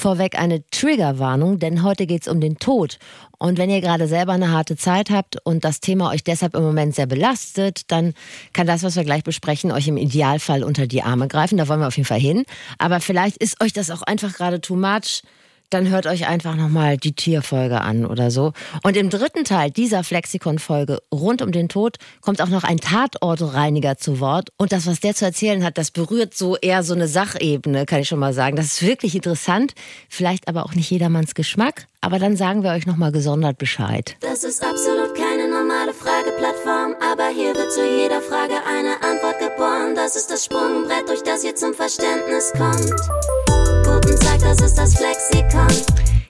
Vorweg eine Triggerwarnung, denn heute geht es um den Tod. Und wenn ihr gerade selber eine harte Zeit habt und das Thema euch deshalb im Moment sehr belastet, dann kann das, was wir gleich besprechen, euch im Idealfall unter die Arme greifen. Da wollen wir auf jeden Fall hin. Aber vielleicht ist euch das auch einfach gerade too much dann hört euch einfach nochmal die Tierfolge an oder so. Und im dritten Teil dieser Flexikon-Folge rund um den Tod kommt auch noch ein Tatortreiniger zu Wort. Und das, was der zu erzählen hat, das berührt so eher so eine Sachebene, kann ich schon mal sagen. Das ist wirklich interessant. Vielleicht aber auch nicht jedermanns Geschmack. Aber dann sagen wir euch nochmal gesondert Bescheid. Das ist absolut keine normale Frageplattform, aber hier wird zu jeder Frage eine Antwort geboren. Das ist das Sprungbrett, durch das ihr zum Verständnis kommt. Guten Tag, das ist das Flexikon.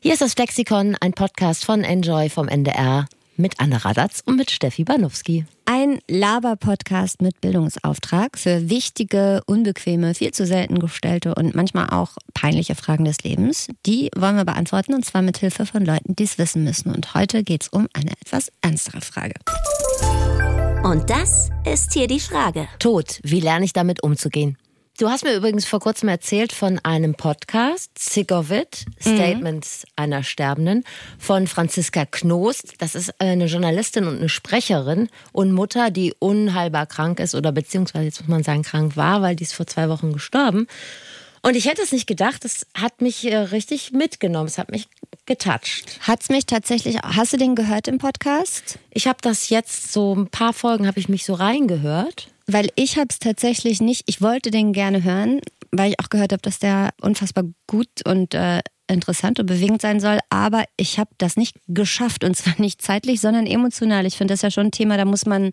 Hier ist das Flexikon, ein Podcast von Enjoy vom NDR mit Anne Radatz und mit Steffi Banowski. Ein Laber-Podcast mit Bildungsauftrag für wichtige, unbequeme, viel zu selten gestellte und manchmal auch peinliche Fragen des Lebens. Die wollen wir beantworten und zwar mit Hilfe von Leuten, die es wissen müssen. Und heute geht es um eine etwas ernstere Frage. Und das ist hier die Frage. Tod, wie lerne ich damit umzugehen? Du hast mir übrigens vor kurzem erzählt von einem Podcast, Sick of It, Statements mhm. einer Sterbenden, von Franziska Knost. Das ist eine Journalistin und eine Sprecherin und Mutter, die unheilbar krank ist oder beziehungsweise jetzt muss man sagen krank war, weil die ist vor zwei Wochen gestorben. Und ich hätte es nicht gedacht, es hat mich äh, richtig mitgenommen, es hat mich getoucht. Hat es mich tatsächlich, hast du den gehört im Podcast? Ich habe das jetzt so ein paar Folgen habe ich mich so reingehört weil ich habe es tatsächlich nicht, ich wollte den gerne hören, weil ich auch gehört habe, dass der unfassbar gut und äh, interessant und bewegend sein soll, aber ich habe das nicht geschafft und zwar nicht zeitlich, sondern emotional. Ich finde das ja schon ein Thema, da muss man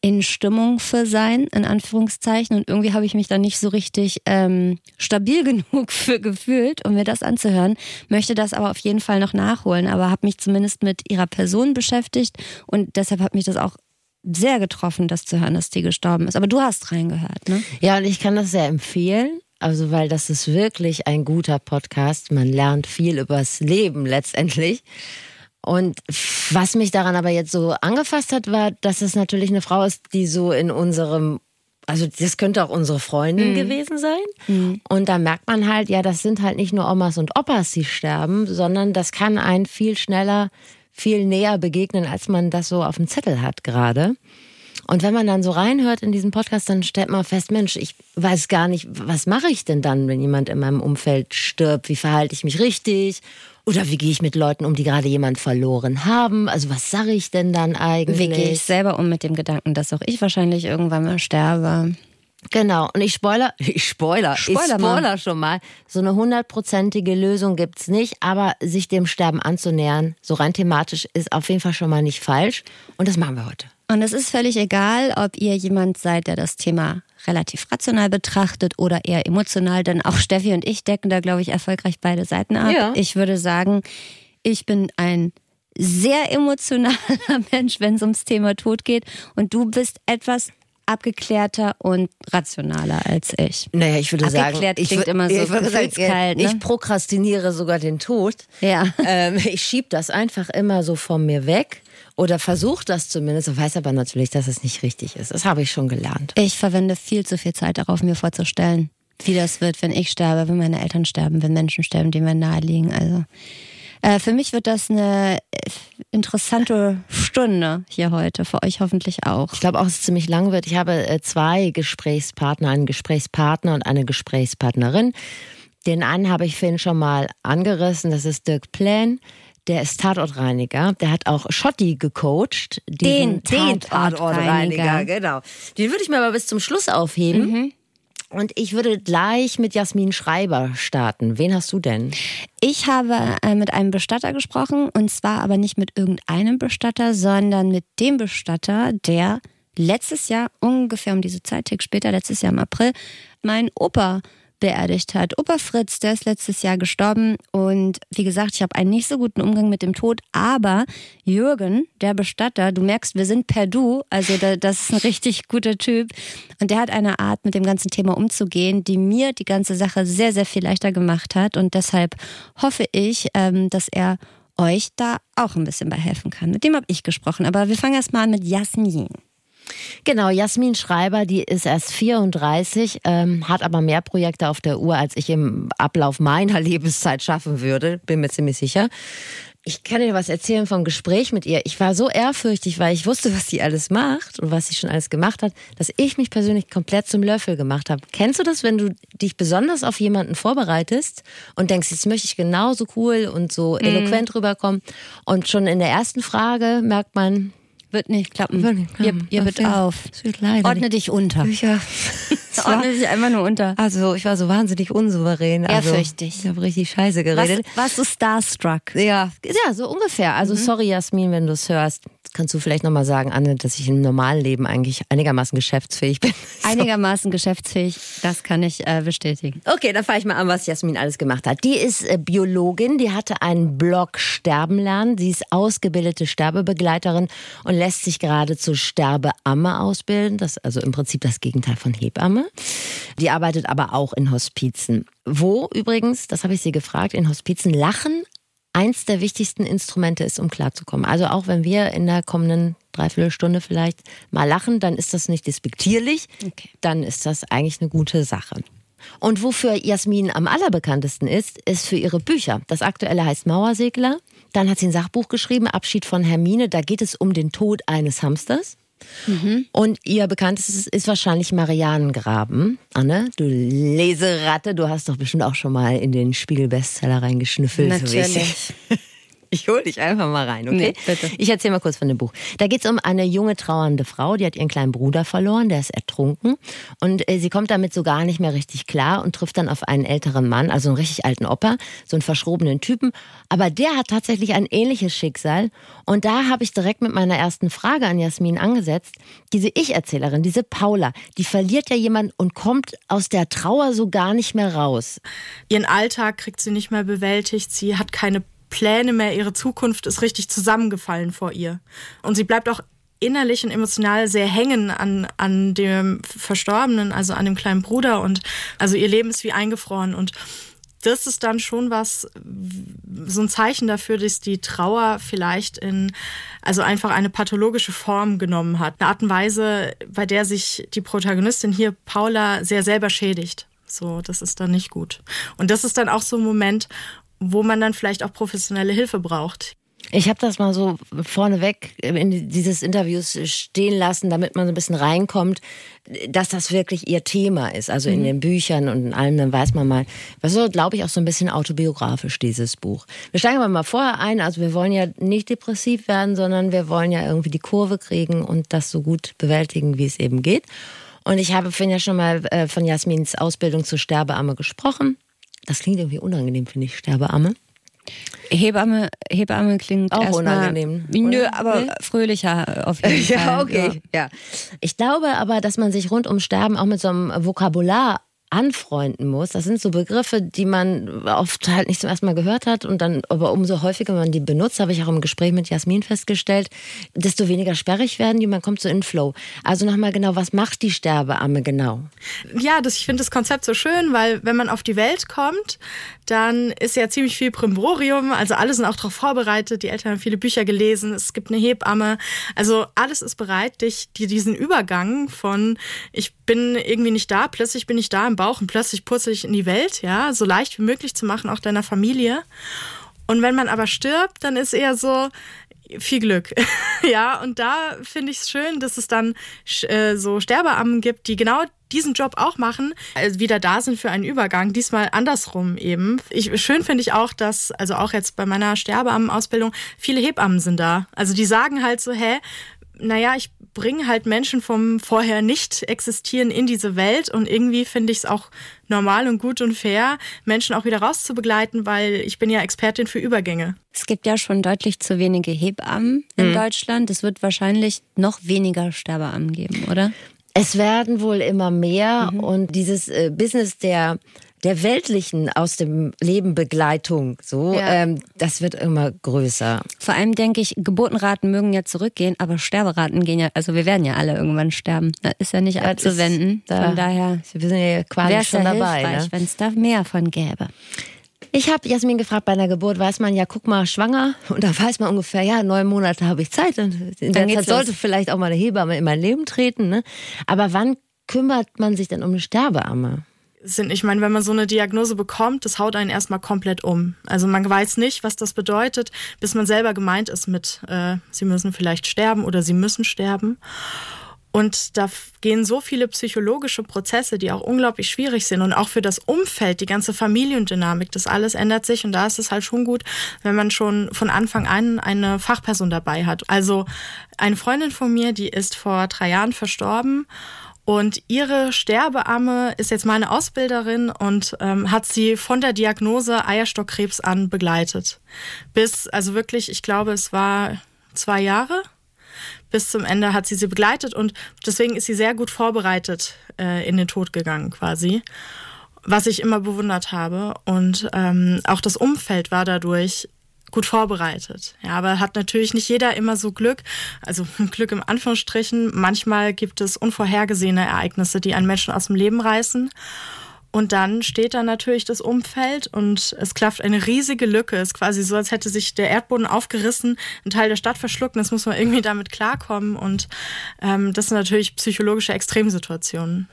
in Stimmung für sein, in Anführungszeichen. Und irgendwie habe ich mich da nicht so richtig ähm, stabil genug für gefühlt, um mir das anzuhören. Möchte das aber auf jeden Fall noch nachholen, aber habe mich zumindest mit ihrer Person beschäftigt und deshalb hat mich das auch sehr getroffen, das zu hören, dass die gestorben ist. Aber du hast reingehört, ne? Ja, und ich kann das sehr empfehlen. Also, weil das ist wirklich ein guter Podcast. Man lernt viel übers Leben letztendlich. Und was mich daran aber jetzt so angefasst hat, war, dass es natürlich eine Frau ist, die so in unserem also das könnte auch unsere Freundin mhm. gewesen sein. Mhm. Und da merkt man halt, ja, das sind halt nicht nur Omas und Opas, die sterben, sondern das kann einen viel schneller viel näher begegnen, als man das so auf dem Zettel hat gerade. Und wenn man dann so reinhört in diesen Podcast, dann stellt man fest, Mensch, ich weiß gar nicht, was mache ich denn dann, wenn jemand in meinem Umfeld stirbt? Wie verhalte ich mich richtig? Oder wie gehe ich mit Leuten um, die gerade jemand verloren haben? Also was sage ich denn dann eigentlich? Wie gehe ich selber um mit dem Gedanken, dass auch ich wahrscheinlich irgendwann mal sterbe? Genau, und ich spoiler, ich spoiler, spoiler ich spoiler schon mal. So eine hundertprozentige Lösung gibt's nicht, aber sich dem Sterben anzunähern, so rein thematisch, ist auf jeden Fall schon mal nicht falsch. Und das machen wir heute. Und es ist völlig egal, ob ihr jemand seid, der das Thema relativ rational betrachtet oder eher emotional, denn auch Steffi und ich decken da, glaube ich, erfolgreich beide Seiten ab. Ja. Ich würde sagen, ich bin ein sehr emotionaler Mensch, wenn es ums Thema Tod geht. Und du bist etwas abgeklärter und rationaler als ich. Naja, ich würde Abgeklärt sagen, klingt ich, immer so ich, sagen, kalt, ne? ich prokrastiniere sogar den Tod. Ja. Ähm, ich schiebe das einfach immer so von mir weg oder versuche das zumindest, weiß aber natürlich, dass es nicht richtig ist. Das habe ich schon gelernt. Ich verwende viel zu viel Zeit darauf, mir vorzustellen, wie das wird, wenn ich sterbe, wenn meine Eltern sterben, wenn Menschen sterben, die mir nahe liegen. Also äh, für mich wird das eine äh, interessante Stunde hier heute, für euch hoffentlich auch. Ich glaube auch, dass es ziemlich lang wird. Ich habe äh, zwei Gesprächspartner, einen Gesprächspartner und eine Gesprächspartnerin. Den einen habe ich vorhin schon mal angerissen, das ist Dirk Plan. Der ist Tatortreiniger. Der hat auch Schotti gecoacht. Den, den Tatortreiniger. Tatortreiniger, genau. Den würde ich mir aber bis zum Schluss aufheben. Mhm. Und ich würde gleich mit Jasmin Schreiber starten. Wen hast du denn? Ich habe äh, mit einem Bestatter gesprochen und zwar aber nicht mit irgendeinem Bestatter, sondern mit dem Bestatter, der letztes Jahr, ungefähr um diese Zeit, Tick später, letztes Jahr im April, mein Opa beerdigt hat. Opa Fritz, der ist letztes Jahr gestorben und wie gesagt, ich habe einen nicht so guten Umgang mit dem Tod, aber Jürgen, der Bestatter, du merkst, wir sind per Du, also das ist ein richtig guter Typ und der hat eine Art, mit dem ganzen Thema umzugehen, die mir die ganze Sache sehr, sehr viel leichter gemacht hat und deshalb hoffe ich, ähm, dass er euch da auch ein bisschen bei helfen kann. Mit dem habe ich gesprochen, aber wir fangen erst mal an mit Jasmin. Genau, Jasmin Schreiber, die ist erst 34, ähm, hat aber mehr Projekte auf der Uhr, als ich im Ablauf meiner Lebenszeit schaffen würde, bin mir ziemlich sicher. Ich kann dir was erzählen vom Gespräch mit ihr. Ich war so ehrfürchtig, weil ich wusste, was sie alles macht und was sie schon alles gemacht hat, dass ich mich persönlich komplett zum Löffel gemacht habe. Kennst du das, wenn du dich besonders auf jemanden vorbereitest und denkst, jetzt möchte ich genauso cool und so Mhm. eloquent rüberkommen und schon in der ersten Frage merkt man, Wird nicht klappen. Wird nicht Ihr, klappen. ihr wird auf. es wird leider Ordne dich unter. ja, Ordne dich einfach nur unter. also ich war so wahnsinnig unsouverän. Also, Ehrfürchtig. Ich habe richtig scheiße Was, geredet. warst du starstruck? Ja, ja, so ungefähr. Also sorry, Jasmin, wenn du es hörst. Kannst du vielleicht nochmal sagen, Anne, dass ich im normalen Leben eigentlich einigermaßen geschäftsfähig bin? Einigermaßen geschäftsfähig, das kann ich äh, bestätigen. Okay, dann fahre ich mal an, was Jasmin alles gemacht hat. Die ist äh, Biologin, die hatte einen Blog Sterben lernen. Sie ist ausgebildete Sterbebegleiterin und lässt sich gerade zur Sterbeamme ausbilden. Das ist also im Prinzip das Gegenteil von Hebamme. Die arbeitet aber auch in Hospizen. Wo übrigens, das habe ich sie gefragt, in Hospizen Lachen eins der wichtigsten Instrumente ist, um klarzukommen. Also auch wenn wir in der kommenden Dreiviertelstunde vielleicht mal lachen, dann ist das nicht despektierlich, Okay. dann ist das eigentlich eine gute Sache. Und wofür Jasmin am allerbekanntesten ist, ist für ihre Bücher. Das aktuelle heißt Mauersegler. Dann hat sie ein Sachbuch geschrieben, Abschied von Hermine. Da geht es um den Tod eines Hamsters. Und ihr bekanntestes ist wahrscheinlich Marianengraben. Anne, du Leseratte, du hast doch bestimmt auch schon mal in den Spiegel-Bestseller reingeschnüffelt. Natürlich. Ich hole dich einfach mal rein, okay? Nee, bitte. Ich erzähle mal kurz von dem Buch. Da geht es um eine junge trauernde Frau, die hat ihren kleinen Bruder verloren, der ist ertrunken. Und äh, sie kommt damit so gar nicht mehr richtig klar und trifft dann auf einen älteren Mann, also einen richtig alten Opa, so einen verschrobenen Typen. Aber der hat tatsächlich ein ähnliches Schicksal. Und da habe ich direkt mit meiner ersten Frage an Jasmin angesetzt. Diese Ich-Erzählerin, diese Paula, die verliert ja jemanden und kommt aus der Trauer so gar nicht mehr raus. Ihren Alltag kriegt sie nicht mehr bewältigt. Sie hat keine Pläne mehr. Ihre Zukunft ist richtig zusammengefallen vor ihr. Und sie bleibt auch innerlich und emotional sehr hängen an, an dem Verstorbenen, also an dem kleinen Bruder. Und also ihr Leben ist wie eingefroren. Und das ist dann schon was, so ein Zeichen dafür, dass die Trauer vielleicht in, also einfach eine pathologische Form genommen hat. Eine Art und Weise, bei der sich die Protagonistin hier, Paula, sehr selber schädigt. So, das ist dann nicht gut. Und das ist dann auch so ein Moment, wo man dann vielleicht auch professionelle Hilfe braucht. Ich habe das mal so vorneweg in dieses Interviews stehen lassen, damit man so ein bisschen reinkommt, dass das wirklich ihr Thema ist. Also in den Büchern und in allem, dann weiß man mal. Das ist so, glaube ich, auch so ein bisschen autobiografisch, dieses Buch. Wir steigen aber mal vorher ein. Also wir wollen ja nicht depressiv werden, sondern wir wollen ja irgendwie die Kurve kriegen und das so gut bewältigen, wie es eben geht. Und ich habe vorhin ja schon mal äh, von Jasmins Ausbildung zur Sterbeamme gesprochen. Das klingt irgendwie unangenehm, finde ich, Sterbeamme. Hebamme, Hebamme klingt Auch unangenehm, Nö, oder? aber Nee? fröhlicher auf jeden Fall. Ja, okay. Ja. Ich glaube aber, dass man sich rund um Sterben auch mit so einem Vokabular anfreunden muss. Das sind so Begriffe, die man oft halt nicht zum ersten Mal gehört hat und dann aber umso häufiger man die benutzt, habe ich auch im Gespräch mit Jasmin festgestellt, desto weniger sperrig werden die, man kommt so in Flow. Also nochmal genau, was macht die Sterbeamme genau? Ja, das, ich finde das Konzept so schön, weil wenn man auf die Welt kommt, dann ist ja ziemlich viel Primborium. Also alle sind auch darauf vorbereitet. Die Eltern haben viele Bücher gelesen. Es gibt eine Hebamme. Also alles ist bereit, dich diesen Übergang von ich bin irgendwie nicht da, plötzlich bin ich da im Bauch und plötzlich purzel ich in die Welt, ja, so leicht wie möglich zu machen, auch deiner Familie. Und wenn man aber stirbt, dann ist eher so, viel Glück. ja, und da finde ich es schön, dass es dann äh, so Sterbeammen gibt, die genau diesen Job auch machen, also wieder da sind für einen Übergang, diesmal andersrum eben. Ich, schön finde ich auch, dass, also auch jetzt bei meiner Sterbeammenausbildung, viele Hebammen sind da. Also die sagen halt so, hä, naja, ich bringe halt Menschen vom vorher nicht existieren in diese Welt und irgendwie finde ich es auch normal und gut und fair, Menschen auch wieder rauszubegleiten, weil ich bin ja Expertin für Übergänge. Es gibt ja schon deutlich zu wenige Hebammen in Deutschland. Es wird wahrscheinlich noch weniger Sterbeammen geben, oder? Es werden wohl immer mehr und dieses äh, Business der der weltlichen aus dem Leben Begleitung, so, Ja. ähm, das wird immer größer. Vor allem denke ich, Geburtenraten mögen ja zurückgehen, aber Sterberaten gehen ja, also wir werden ja alle irgendwann sterben. Das ist ja nicht Das abzuwenden. ist- da- Von daher Wir sind ja quasi schon ja dabei. hilfreich, Ne? wenn es da mehr von gäbe. Ich habe Jasmin gefragt, bei einer Geburt weiß man ja, guck mal, schwanger. Und da weiß man ungefähr, ja, neun Monate habe ich Zeit. Und in der Zeit sollte vielleicht auch mal eine Hebamme in mein Leben treten. Ne? Aber wann kümmert man sich denn um eine Sterbeamme? sind, ich meine, wenn man so eine Diagnose bekommt, das haut einen erstmal komplett um. Also man weiß nicht, was das bedeutet, bis man selber gemeint ist mit, äh, sie müssen vielleicht sterben oder sie müssen sterben. Und da gehen so viele psychologische Prozesse, die auch unglaublich schwierig sind und auch für das Umfeld, die ganze Familiendynamik, das alles ändert sich und da ist es halt schon gut, wenn man schon von Anfang an eine Fachperson dabei hat. Also eine Freundin von mir, die ist vor drei Jahren verstorben und ihre Sterbeamme ist jetzt meine Ausbilderin und ähm, hat sie von der Diagnose Eierstockkrebs an begleitet. Bis, also wirklich, ich glaube, es war zwei Jahre. Bis zum Ende hat sie sie begleitet und deswegen ist sie sehr gut vorbereitet äh, in den Tod gegangen quasi. Was ich immer bewundert habe. Und ähm, auch das Umfeld war dadurch gut vorbereitet. Ja, aber hat natürlich nicht jeder immer so Glück, also Glück im Anführungsstrichen. Manchmal gibt es unvorhergesehene Ereignisse, die einen Menschen aus dem Leben reißen. Und dann steht da natürlich das Umfeld und es klafft eine riesige Lücke. Es ist quasi so, als hätte sich der Erdboden aufgerissen, ein Teil der Stadt verschluckt. Und jetzt muss man irgendwie damit klarkommen. Und ähm, das sind natürlich psychologische Extremsituationen.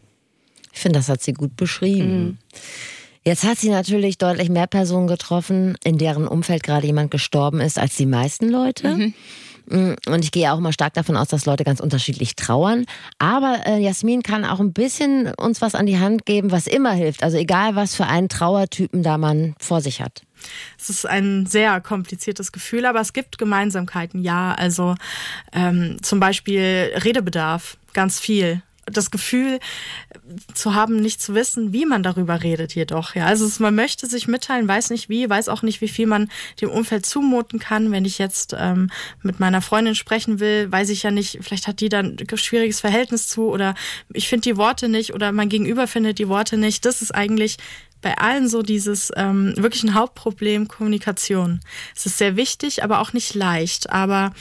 Ich finde, das hat sie gut beschrieben. Mhm. Jetzt hat sie natürlich deutlich mehr Personen getroffen, in deren Umfeld gerade jemand gestorben ist, als die meisten Leute. Mhm. Mm, und ich gehe auch mal stark davon aus, dass Leute ganz unterschiedlich trauern. Aber äh, Jasmin kann auch ein bisschen uns was an die Hand geben, was immer hilft. Also egal, was für einen Trauertypen da man vor sich hat. Es ist ein sehr kompliziertes Gefühl, aber es gibt Gemeinsamkeiten, ja. Also ähm, zum Beispiel Redebedarf, ganz viel das Gefühl zu haben, nicht zu wissen, wie man darüber redet jedoch. Ja, also man möchte sich mitteilen, weiß nicht wie, weiß auch nicht, wie viel man dem Umfeld zumuten kann. Wenn ich jetzt ähm, mit meiner Freundin sprechen will, weiß ich ja nicht, vielleicht hat die dann ein schwieriges Verhältnis zu oder ich finde die Worte nicht oder mein Gegenüber findet die Worte nicht. Das ist eigentlich bei allen so dieses ähm, wirklich ein Hauptproblem Kommunikation. Es ist sehr wichtig, aber auch nicht leicht. Aber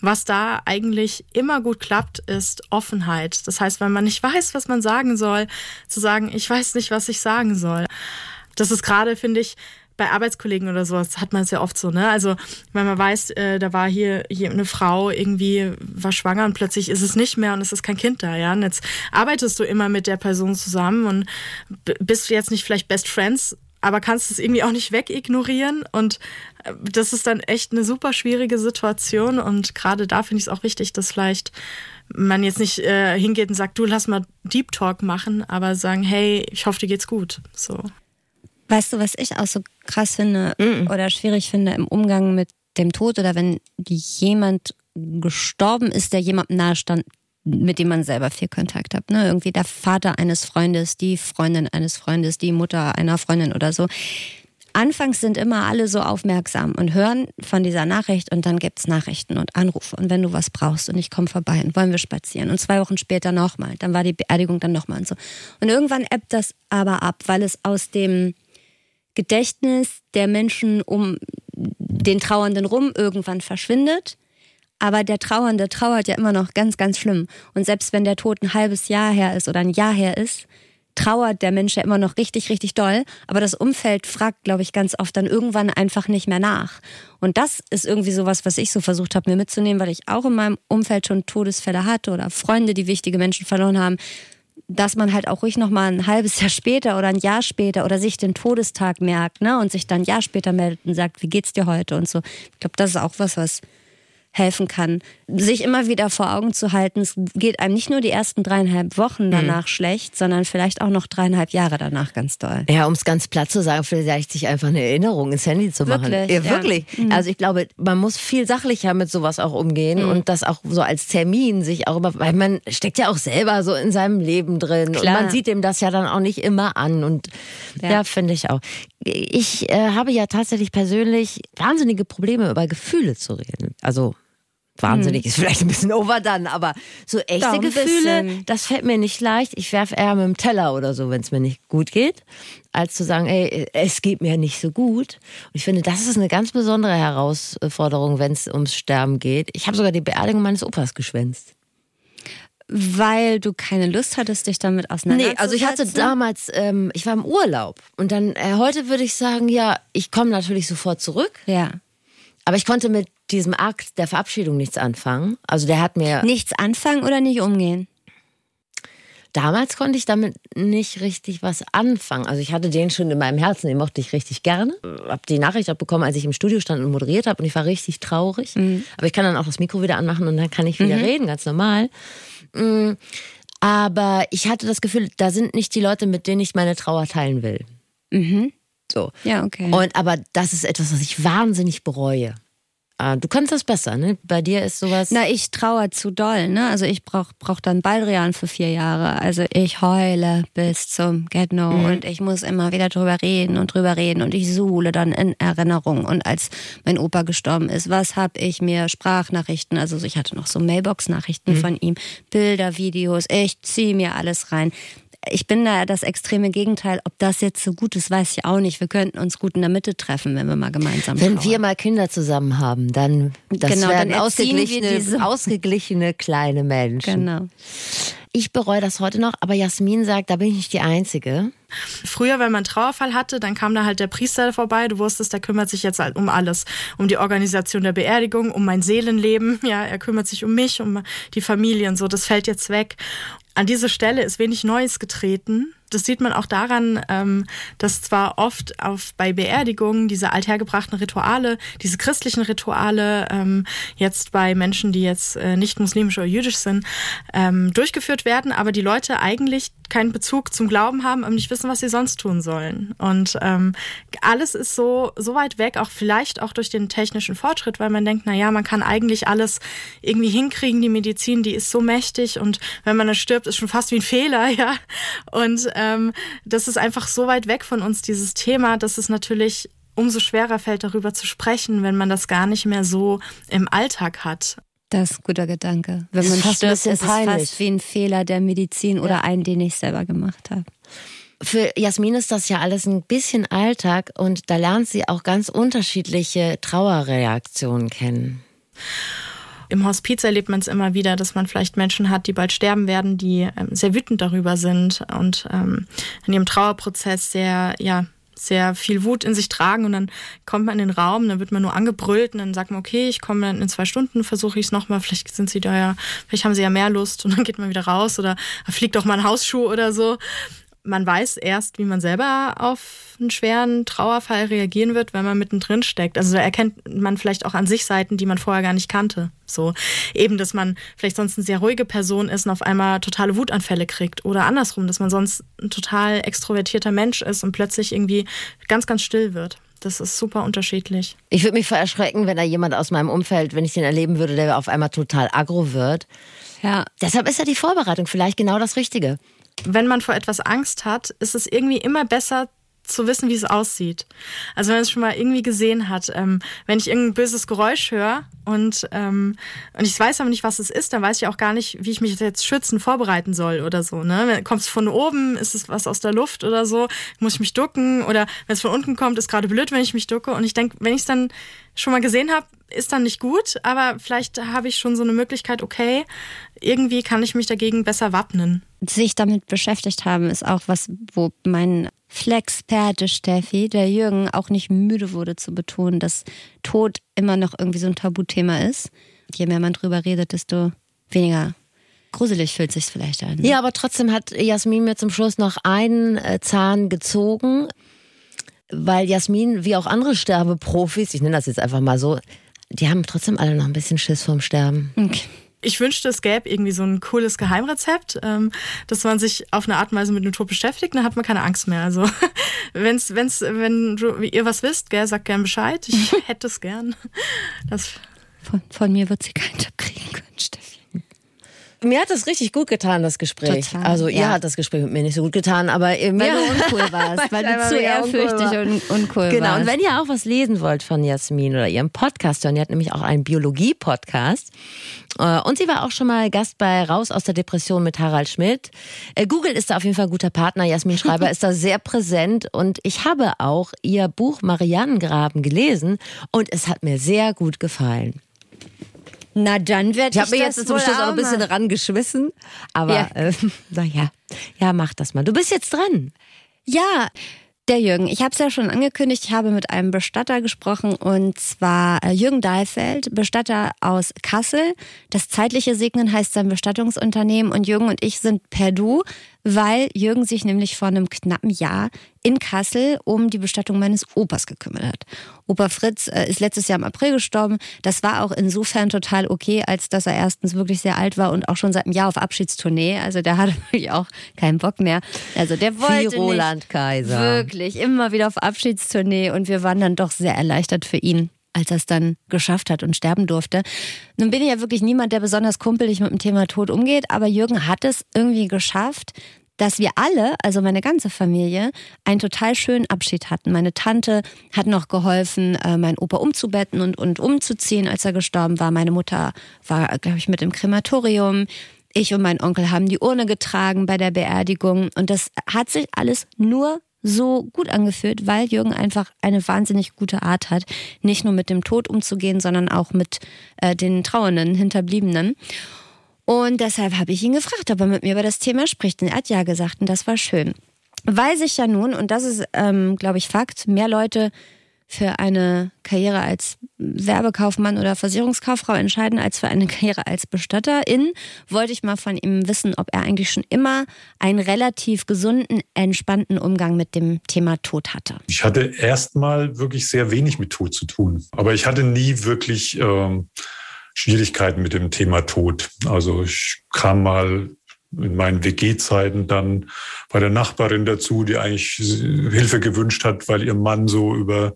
was da eigentlich immer gut klappt, ist Offenheit. Das heißt, wenn man nicht weiß, was man sagen soll, zu sagen, ich weiß nicht, was ich sagen soll. Das ist gerade, finde ich, bei Arbeitskollegen oder sowas hat man es ja oft so, ne? Also wenn man weiß, äh, da war hier, hier eine Frau irgendwie war schwanger und plötzlich ist es nicht mehr und es ist kein Kind da, ja. Und jetzt arbeitest du immer mit der Person zusammen und bist du jetzt nicht vielleicht Best Friends, aber kannst es irgendwie auch nicht wegignorieren. Und äh, das ist dann echt eine super schwierige Situation. Und gerade da finde ich es auch wichtig, dass vielleicht man jetzt nicht äh, hingeht und sagt, du lass mal Deep Talk machen, aber sagen, hey, ich hoffe, dir geht's gut. So. Weißt du, was ich auch so krass finde mm. oder schwierig finde im Umgang mit dem Tod oder wenn jemand gestorben ist, der jemandem nahestand, mit dem man selber viel Kontakt hat. Ne? Irgendwie der Vater eines Freundes, die Freundin eines Freundes, die Mutter einer Freundin oder so. Anfangs sind immer alle so aufmerksam und hören von dieser Nachricht und dann gibt es Nachrichten und Anrufe und wenn du was brauchst und ich komme vorbei und wollen wir spazieren und zwei Wochen später nochmal, dann war die Beerdigung dann nochmal und so. Und irgendwann ebbt das aber ab, weil es aus dem Gedächtnis der Menschen um den Trauernden rum irgendwann verschwindet aber der Trauernde trauert ja immer noch ganz, ganz schlimm. Und selbst wenn der Tod ein halbes Jahr her ist oder ein Jahr her ist, trauert der Mensch ja immer noch richtig, richtig doll. Aber das Umfeld fragt, glaube ich, ganz oft dann irgendwann einfach nicht mehr nach. Und das ist irgendwie sowas, was ich so versucht habe, mir mitzunehmen, weil ich auch in meinem Umfeld schon Todesfälle hatte oder Freunde, die wichtige Menschen verloren haben dass man halt auch ruhig noch mal ein halbes Jahr später oder ein Jahr später oder sich den Todestag merkt, ne, und sich dann ein Jahr später meldet und sagt, wie geht's dir heute und so. Ich glaube, das ist auch was, was helfen kann. Sich immer wieder vor Augen zu halten, es geht einem nicht nur die ersten dreieinhalb Wochen mhm. danach mhm. schlecht, sondern vielleicht auch noch dreieinhalb Jahre danach ganz doll. Ja, um es ganz platt zu sagen, vielleicht sich einfach eine Erinnerung ins Handy zu machen. Wirklich? Ja, wirklich. Mhm. Also ich glaube, man muss viel sachlicher mit sowas auch umgehen mhm. und das auch so als Termin sich auch über, weil man steckt ja auch selber so in seinem Leben drin Klar. und man sieht dem das ja dann auch nicht immer an und ja, ja finde ich auch. Ich äh, habe ja tatsächlich persönlich wahnsinnige Probleme über Gefühle zu reden. Also wahnsinnig hm. ist vielleicht ein bisschen overdone, aber so echte Doch, Gefühle, bisschen. das fällt mir nicht leicht. Ich werfe eher mit dem Teller oder so, wenn es mir nicht gut geht, als zu sagen, ey, es geht mir nicht so gut. Und ich finde, das ist eine ganz besondere Herausforderung, wenn es ums Sterben geht. Ich habe sogar die Beerdigung meines Opas geschwänzt. weil du keine Lust hattest, dich damit auseinanderzusetzen? Nee, also ich hatte damals, ähm, ich war im Urlaub und dann äh, heute würde ich sagen, ja, ich komme natürlich sofort zurück, Ja. Aber ich konnte mit diesem Akt der Verabschiedung nichts anfangen. Also der hat mir Nichts anfangen oder nicht umgehen? damals konnte ich damit nicht richtig was anfangen. Also ich hatte den schon in meinem Herzen, den mochte ich richtig gerne. Hab die Nachricht auch bekommen, als ich im Studio stand und moderiert habe und ich war richtig traurig. Aber ich kann dann auch das Mikro wieder anmachen und dann kann ich wieder reden, ganz normal. Mm, Aber ich hatte das Gefühl, da sind nicht die Leute, mit denen ich meine Trauer teilen will. So. Ja, okay. Und aber das ist etwas, was ich wahnsinnig bereue. Ah, Du kannst das besser, ne? Bei dir ist sowas. Na, ich trauere zu doll, ne? Also ich brauch, brauch dann Baldrian für vier Jahre. Also ich heule bis zum Get No und ich muss immer wieder drüber reden und drüber reden und ich suhle dann in Erinnerung. Und als mein Opa gestorben ist, was hab ich mir? Sprachnachrichten, also ich hatte noch so Mailbox-Nachrichten von ihm, Bilder, Videos, ich zieh mir alles rein. Ich bin da das extreme Gegenteil. Ob das jetzt so gut ist, weiß ich auch nicht. Wir könnten uns gut in der Mitte treffen, wenn wir mal gemeinsam Wenn trauern. wir mal Kinder zusammen haben, dann das Genau, werden dann ausgeglichene, diese- ausgeglichene kleine Menschen. Genau. Ich bereue das heute noch, aber Jasmin sagt, da bin ich nicht die Einzige. Früher, wenn man einen Trauerfall hatte, dann kam da halt der Priester vorbei. Du wusstest, der kümmert sich jetzt halt um alles. Um die Organisation der Beerdigung, um mein Seelenleben. Ja, er kümmert sich um mich, um die Familie und so. Das fällt jetzt weg. An diese Stelle ist wenig Neues getreten. Das sieht man auch daran, ähm, dass zwar oft auf bei Beerdigungen diese althergebrachten Rituale, diese christlichen Rituale, ähm, jetzt bei Menschen, die jetzt äh, nicht muslimisch oder jüdisch sind, ähm, durchgeführt werden, aber die Leute eigentlich keinen Bezug zum Glauben haben und nicht wissen, was sie sonst tun sollen. Und ähm, alles ist so so weit weg, auch vielleicht auch durch den technischen Fortschritt, weil man denkt, na ja, man kann eigentlich alles irgendwie hinkriegen. Die Medizin, die ist so mächtig und wenn man dann stirbt, ist schon fast wie ein Fehler, ja. Und ähm, das ist einfach so weit weg von uns dieses Thema, dass es natürlich umso schwerer fällt, darüber zu sprechen, wenn man das gar nicht mehr so im Alltag hat. Das ist ein guter Gedanke. Wenn Das man ist fast ein stirbt, ist es fast wie ein Fehler der Medizin oder einen, den ich selber gemacht habe. Für Jasmin ist das ja alles ein bisschen Alltag und da lernt sie auch ganz unterschiedliche Trauerreaktionen kennen. Im Hospiz erlebt man es immer wieder, dass man vielleicht Menschen hat, die bald sterben werden, die ähm, sehr wütend darüber sind und ähm, in ihrem Trauerprozess sehr, ja, sehr viel Wut in sich tragen und dann kommt man in den Raum, dann wird man nur angebrüllt und dann sagt man, okay, ich komme dann in zwei Stunden, versuche ich es nochmal, vielleicht sind sie da ja, vielleicht haben sie ja mehr Lust und dann geht man wieder raus oder fliegt doch mal ein Hausschuh oder so. Man weiß erst, wie man selber auf einen schweren Trauerfall reagieren wird, wenn man mittendrin steckt. Also da erkennt man vielleicht auch an sich Seiten, die man vorher gar nicht kannte. So eben, dass man vielleicht sonst eine sehr ruhige Person ist und auf einmal totale Wutanfälle kriegt. Oder andersrum, dass man sonst ein total extrovertierter Mensch ist und plötzlich irgendwie ganz, ganz still wird. Das ist super unterschiedlich. Ich würde mich voll erschrecken, wenn da jemand aus meinem Umfeld, wenn ich den erleben würde, der auf einmal total aggro wird. Ja. Deshalb ist ja die Vorbereitung vielleicht genau das Richtige. Wenn man vor etwas Angst hat, ist es irgendwie immer besser zu wissen, wie es aussieht. Also wenn man es schon mal irgendwie gesehen hat, ähm, wenn ich irgendein böses Geräusch höre und, ähm, und ich weiß aber nicht, was es ist, dann weiß ich auch gar nicht, wie ich mich jetzt schützen, vorbereiten soll oder so. Ne? Kommt es von oben, ist es was aus der Luft oder so, muss ich mich ducken oder wenn es von unten kommt, ist gerade blöd, wenn ich mich ducke. Und ich denke, wenn ich es dann schon mal gesehen habe, ist dann nicht gut, aber vielleicht habe ich schon so eine Möglichkeit, okay, irgendwie kann ich mich dagegen besser wappnen. Sich damit beschäftigt haben, ist auch was, wo mein Flexperte Steffi, der Jürgen, auch nicht müde wurde zu betonen, dass Tod immer noch irgendwie so ein Tabuthema ist. Je mehr man drüber redet, desto weniger gruselig fühlt sich vielleicht an. Ja, aber trotzdem hat Jasmin mir zum Schluss noch einen äh, Zahn gezogen, weil Jasmin, wie auch andere Sterbeprofis, ich nenne das jetzt einfach mal so, die haben trotzdem alle noch ein bisschen Schiss vorm Sterben. Okay. Ich wünschte, es gäbe irgendwie so ein cooles Geheimrezept, ähm, dass man sich auf eine Art und Weise mit dem Tod beschäftigt, dann hat man keine Angst mehr. Also wenn's, wenn's, wenn du, ihr was wisst, gell, sagt gern Bescheid. Ich hätte es gern. Das, Von, von mir wird sie keinen Tipp kriegen können, Steffi. Mir hat das richtig gut getan, das Gespräch. Total, also ihr ja. hat das Gespräch mit mir nicht so gut getan, aber äh, mir Weil du uncool warst, weil du Weil zu ja uncool ehrfürchtig waren. und uncool Genau, warst. und wenn ihr auch was lesen wollt von Jasmin oder ihrem Podcast hören, die hat nämlich auch einen Biologie-Podcast. Äh, Und sie war auch schon mal Gast bei Raus aus der Depression mit Harald Schmidt. Äh, Google ist da auf jeden Fall ein guter Partner. Jasmin Schreiber ist da sehr präsent. Und ich habe auch ihr Buch Marianengraben gelesen und es hat mir sehr gut gefallen. Na dann werde ich Ich habe mir jetzt zum Schluss auch ein bisschen rangeschmissen. Aber Ja. äh, naja, ja, mach das mal. Du bist jetzt dran. Ja, der Jürgen. Ich habe es ja schon angekündigt. Ich habe mit einem Bestatter gesprochen und zwar äh, Jürgen Dahlfeld, Bestatter aus Kassel. Das zeitliche Segnen heißt sein Bestattungsunternehmen und Jürgen und ich sind per Du, weil Jürgen sich nämlich vor einem knappen Jahr in Kassel um die Bestattung meines Opas gekümmert hat. Opa Fritz äh, ist letztes Jahr im April gestorben. Das war auch insofern total okay, als dass er erstens wirklich sehr alt war und auch schon seit einem Jahr auf Abschiedstournee. Also der hatte wirklich auch keinen Bock mehr. Also der wollte Wie Roland. Kaiser. Wirklich, immer wieder auf Abschiedstournee und wir waren dann doch sehr erleichtert für ihn als er es dann geschafft hat und sterben durfte. Nun bin ich ja wirklich niemand, der besonders kumpelig mit dem Thema Tod umgeht, aber Jürgen hat es irgendwie geschafft, dass wir alle, also meine ganze Familie, einen total schönen Abschied hatten. Meine Tante hat noch geholfen, äh, meinen Opa umzubetten und, und umzuziehen, als er gestorben war. Meine Mutter war, glaube ich, mit im Krematorium. Ich und mein Onkel haben die Urne getragen bei der Beerdigung. Und das hat sich alles nur so gut angefühlt, weil Jürgen einfach eine wahnsinnig gute Art hat, nicht nur mit dem Tod umzugehen, sondern auch mit äh, den Trauernden, Hinterbliebenen. Und deshalb habe ich ihn gefragt, ob er mit mir über das Thema spricht. Und er hat ja gesagt und das war schön. Weil sich ja nun, und das ist, ähm, glaube ich, Fakt, mehr Leute für eine Karriere als Werbekaufmann oder Versicherungskauffrau entscheiden als für eine Karriere als Bestatterin, wollte ich mal von ihm wissen, ob er eigentlich schon immer einen relativ gesunden, entspannten Umgang mit dem Thema Tod hatte. Ich hatte erstmal wirklich sehr wenig mit Tod zu tun. Aber ich hatte nie wirklich ähm, Schwierigkeiten mit dem Thema Tod. Also ich kam mal in meinen WG-Zeiten dann bei der Nachbarin dazu, die eigentlich Hilfe gewünscht hat, weil ihr Mann so über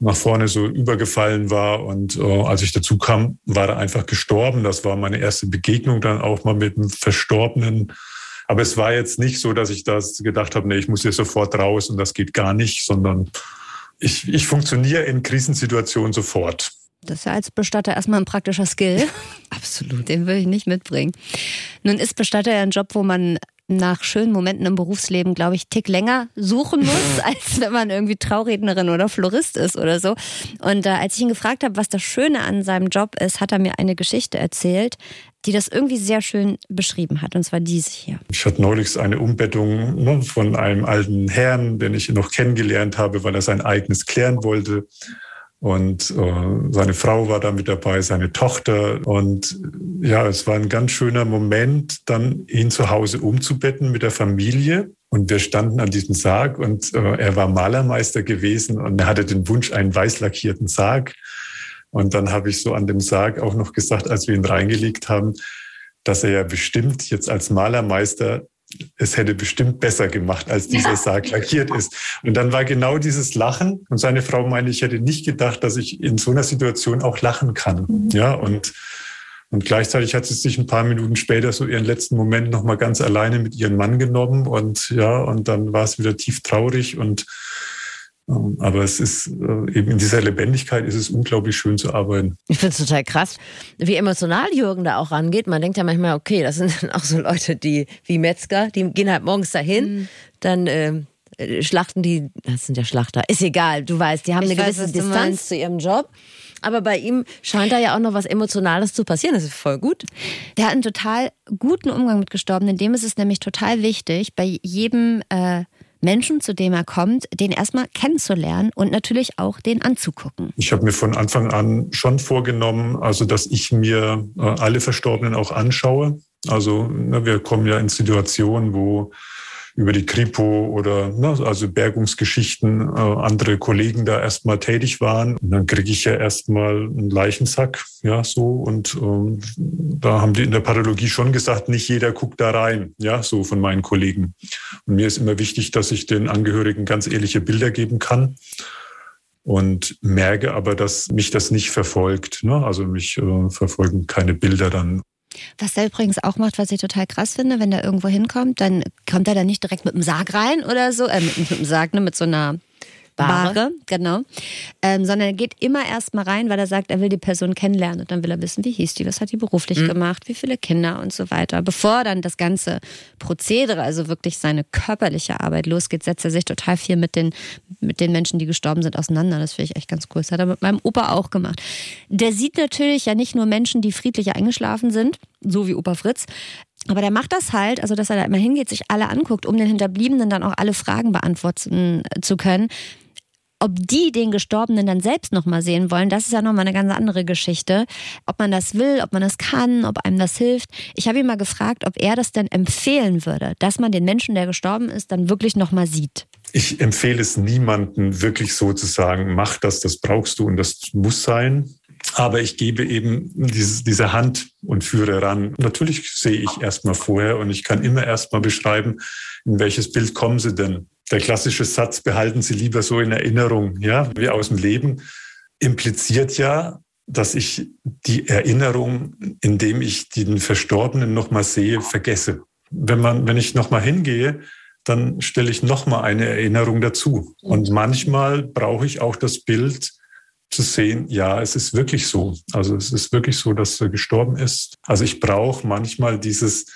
nach vorne so übergefallen war. Und äh, als ich dazu kam, war er einfach gestorben. Das war meine erste Begegnung dann auch mal mit einem Verstorbenen. Aber es war jetzt nicht so, dass ich das gedacht habe, nee, ich muss hier sofort raus und das geht gar nicht, sondern ich, ich funktioniere in Krisensituationen sofort. Das ist ja als Bestatter erstmal ein praktischer Skill. Absolut. Den will ich nicht mitbringen. Nun ist Bestatter ja ein Job, wo man nach schönen Momenten im Berufsleben, glaube ich, tick länger suchen muss, als wenn man irgendwie Traurednerin oder Florist ist oder so. Und äh, als ich ihn gefragt habe, was das Schöne an seinem Job ist, hat er mir eine Geschichte erzählt, die das irgendwie sehr schön beschrieben hat. Und zwar diese hier. Ich hatte neulich eine Umbettung ne, von einem alten Herrn, den ich noch kennengelernt habe, weil er sein eigenes klären wollte. Und äh, seine Frau war da mit dabei, seine Tochter. Und ja, es war ein ganz schöner Moment, dann ihn zu Hause umzubetten mit der Familie. Und wir standen an diesem Sarg und äh, er war Malermeister gewesen und er hatte den Wunsch, einen weiß lackierten Sarg. Und dann habe ich so an dem Sarg auch noch gesagt, als wir ihn reingelegt haben, dass er ja bestimmt jetzt als Malermeister es hätte bestimmt besser gemacht, als dieser Sarg lackiert ist. Und dann war genau dieses Lachen. Und seine Frau meinte, ich hätte nicht gedacht, dass ich in so einer Situation auch lachen kann. Ja, und, und gleichzeitig hat sie sich ein paar Minuten später so ihren letzten Moment nochmal ganz alleine mit ihrem Mann genommen. Und ja, und dann war es wieder tief traurig und, aber es ist äh, eben in dieser Lebendigkeit ist es unglaublich schön zu arbeiten. Ich finde es total krass, wie emotional Jürgen da auch rangeht. Man denkt ja manchmal, okay, das sind dann auch so Leute, die wie Metzger, die gehen halt morgens dahin, dann ähm, äh, schlachten die, das sind ja Schlachter, ist egal, du weißt, die haben Ich eine weiß, gewisse Distanz zu ihrem Job. Aber bei ihm scheint da ja auch noch was Emotionales zu passieren. Das ist voll gut. Der hat einen total guten Umgang mit Gestorbenen. Dem ist es nämlich total wichtig, bei jedem äh, Menschen, zu dem er kommt, den erstmal kennenzulernen und natürlich auch den anzugucken. Ich habe mir von Anfang an schon vorgenommen, also dass ich mir äh, alle Verstorbenen auch anschaue. Also ne, wir kommen ja in Situationen, wo über die Kripo oder ne, also Bergungsgeschichten äh, andere Kollegen da erstmal tätig waren. Und dann kriege ich ja erstmal einen Leichensack, ja, so. Und ähm, da haben die in der Pathologie schon gesagt, nicht jeder guckt da rein, ja, so von meinen Kollegen. Und mir ist immer wichtig, dass ich den Angehörigen ganz ehrliche Bilder geben kann und merke aber, dass mich das nicht verfolgt. Ne? Also mich äh, verfolgen keine Bilder dann. Was er übrigens auch macht, was ich total krass finde, wenn er irgendwo hinkommt, dann kommt er da nicht direkt mit dem Sarg rein oder so, äh, mit, mit dem Sarg, ne, mit so einer Bare. Bare, genau. Ähm, sondern er geht immer erst mal rein, weil er sagt, er will die Person kennenlernen und dann will er wissen, wie hieß die, was hat die beruflich gemacht, wie viele Kinder und so weiter. Bevor dann das ganze Prozedere, also wirklich seine körperliche Arbeit losgeht, setzt er sich total viel mit den, mit den Menschen, die gestorben sind, auseinander. Das finde ich echt ganz cool. Das hat er mit meinem Opa auch gemacht. Der sieht natürlich ja nicht nur Menschen, die friedlich eingeschlafen sind, so wie Opa Fritz, aber der macht das halt, also dass er da immer hingeht, sich alle anguckt, um den Hinterbliebenen dann auch alle Fragen beantworten äh, zu können. Ob die den Gestorbenen dann selbst nochmal sehen wollen, das ist ja nochmal eine ganz andere Geschichte. Ob man das will, ob man das kann, ob einem das hilft. Ich habe ihn mal gefragt, ob er das denn empfehlen würde, dass man den Menschen, der gestorben ist, dann wirklich nochmal sieht. Ich empfehle es niemandem wirklich so zu sagen, mach das, das brauchst du und das muss sein. Aber ich gebe eben dieses, diese Hand und führe ran. Natürlich sehe ich erstmal vorher und ich kann immer erstmal beschreiben, in welches Bild kommen Sie denn. Der klassische Satz, behalten Sie lieber so in Erinnerung, ja, wie aus dem Leben, impliziert ja, dass ich die Erinnerung, indem ich den Verstorbenen nochmal sehe, vergesse. Wenn man, wenn ich nochmal hingehe, dann stelle ich nochmal eine Erinnerung dazu. Und manchmal brauche ich auch das Bild, zu sehen, ja, es ist wirklich so. Also es ist wirklich so, dass er gestorben ist. Also ich brauche manchmal dieses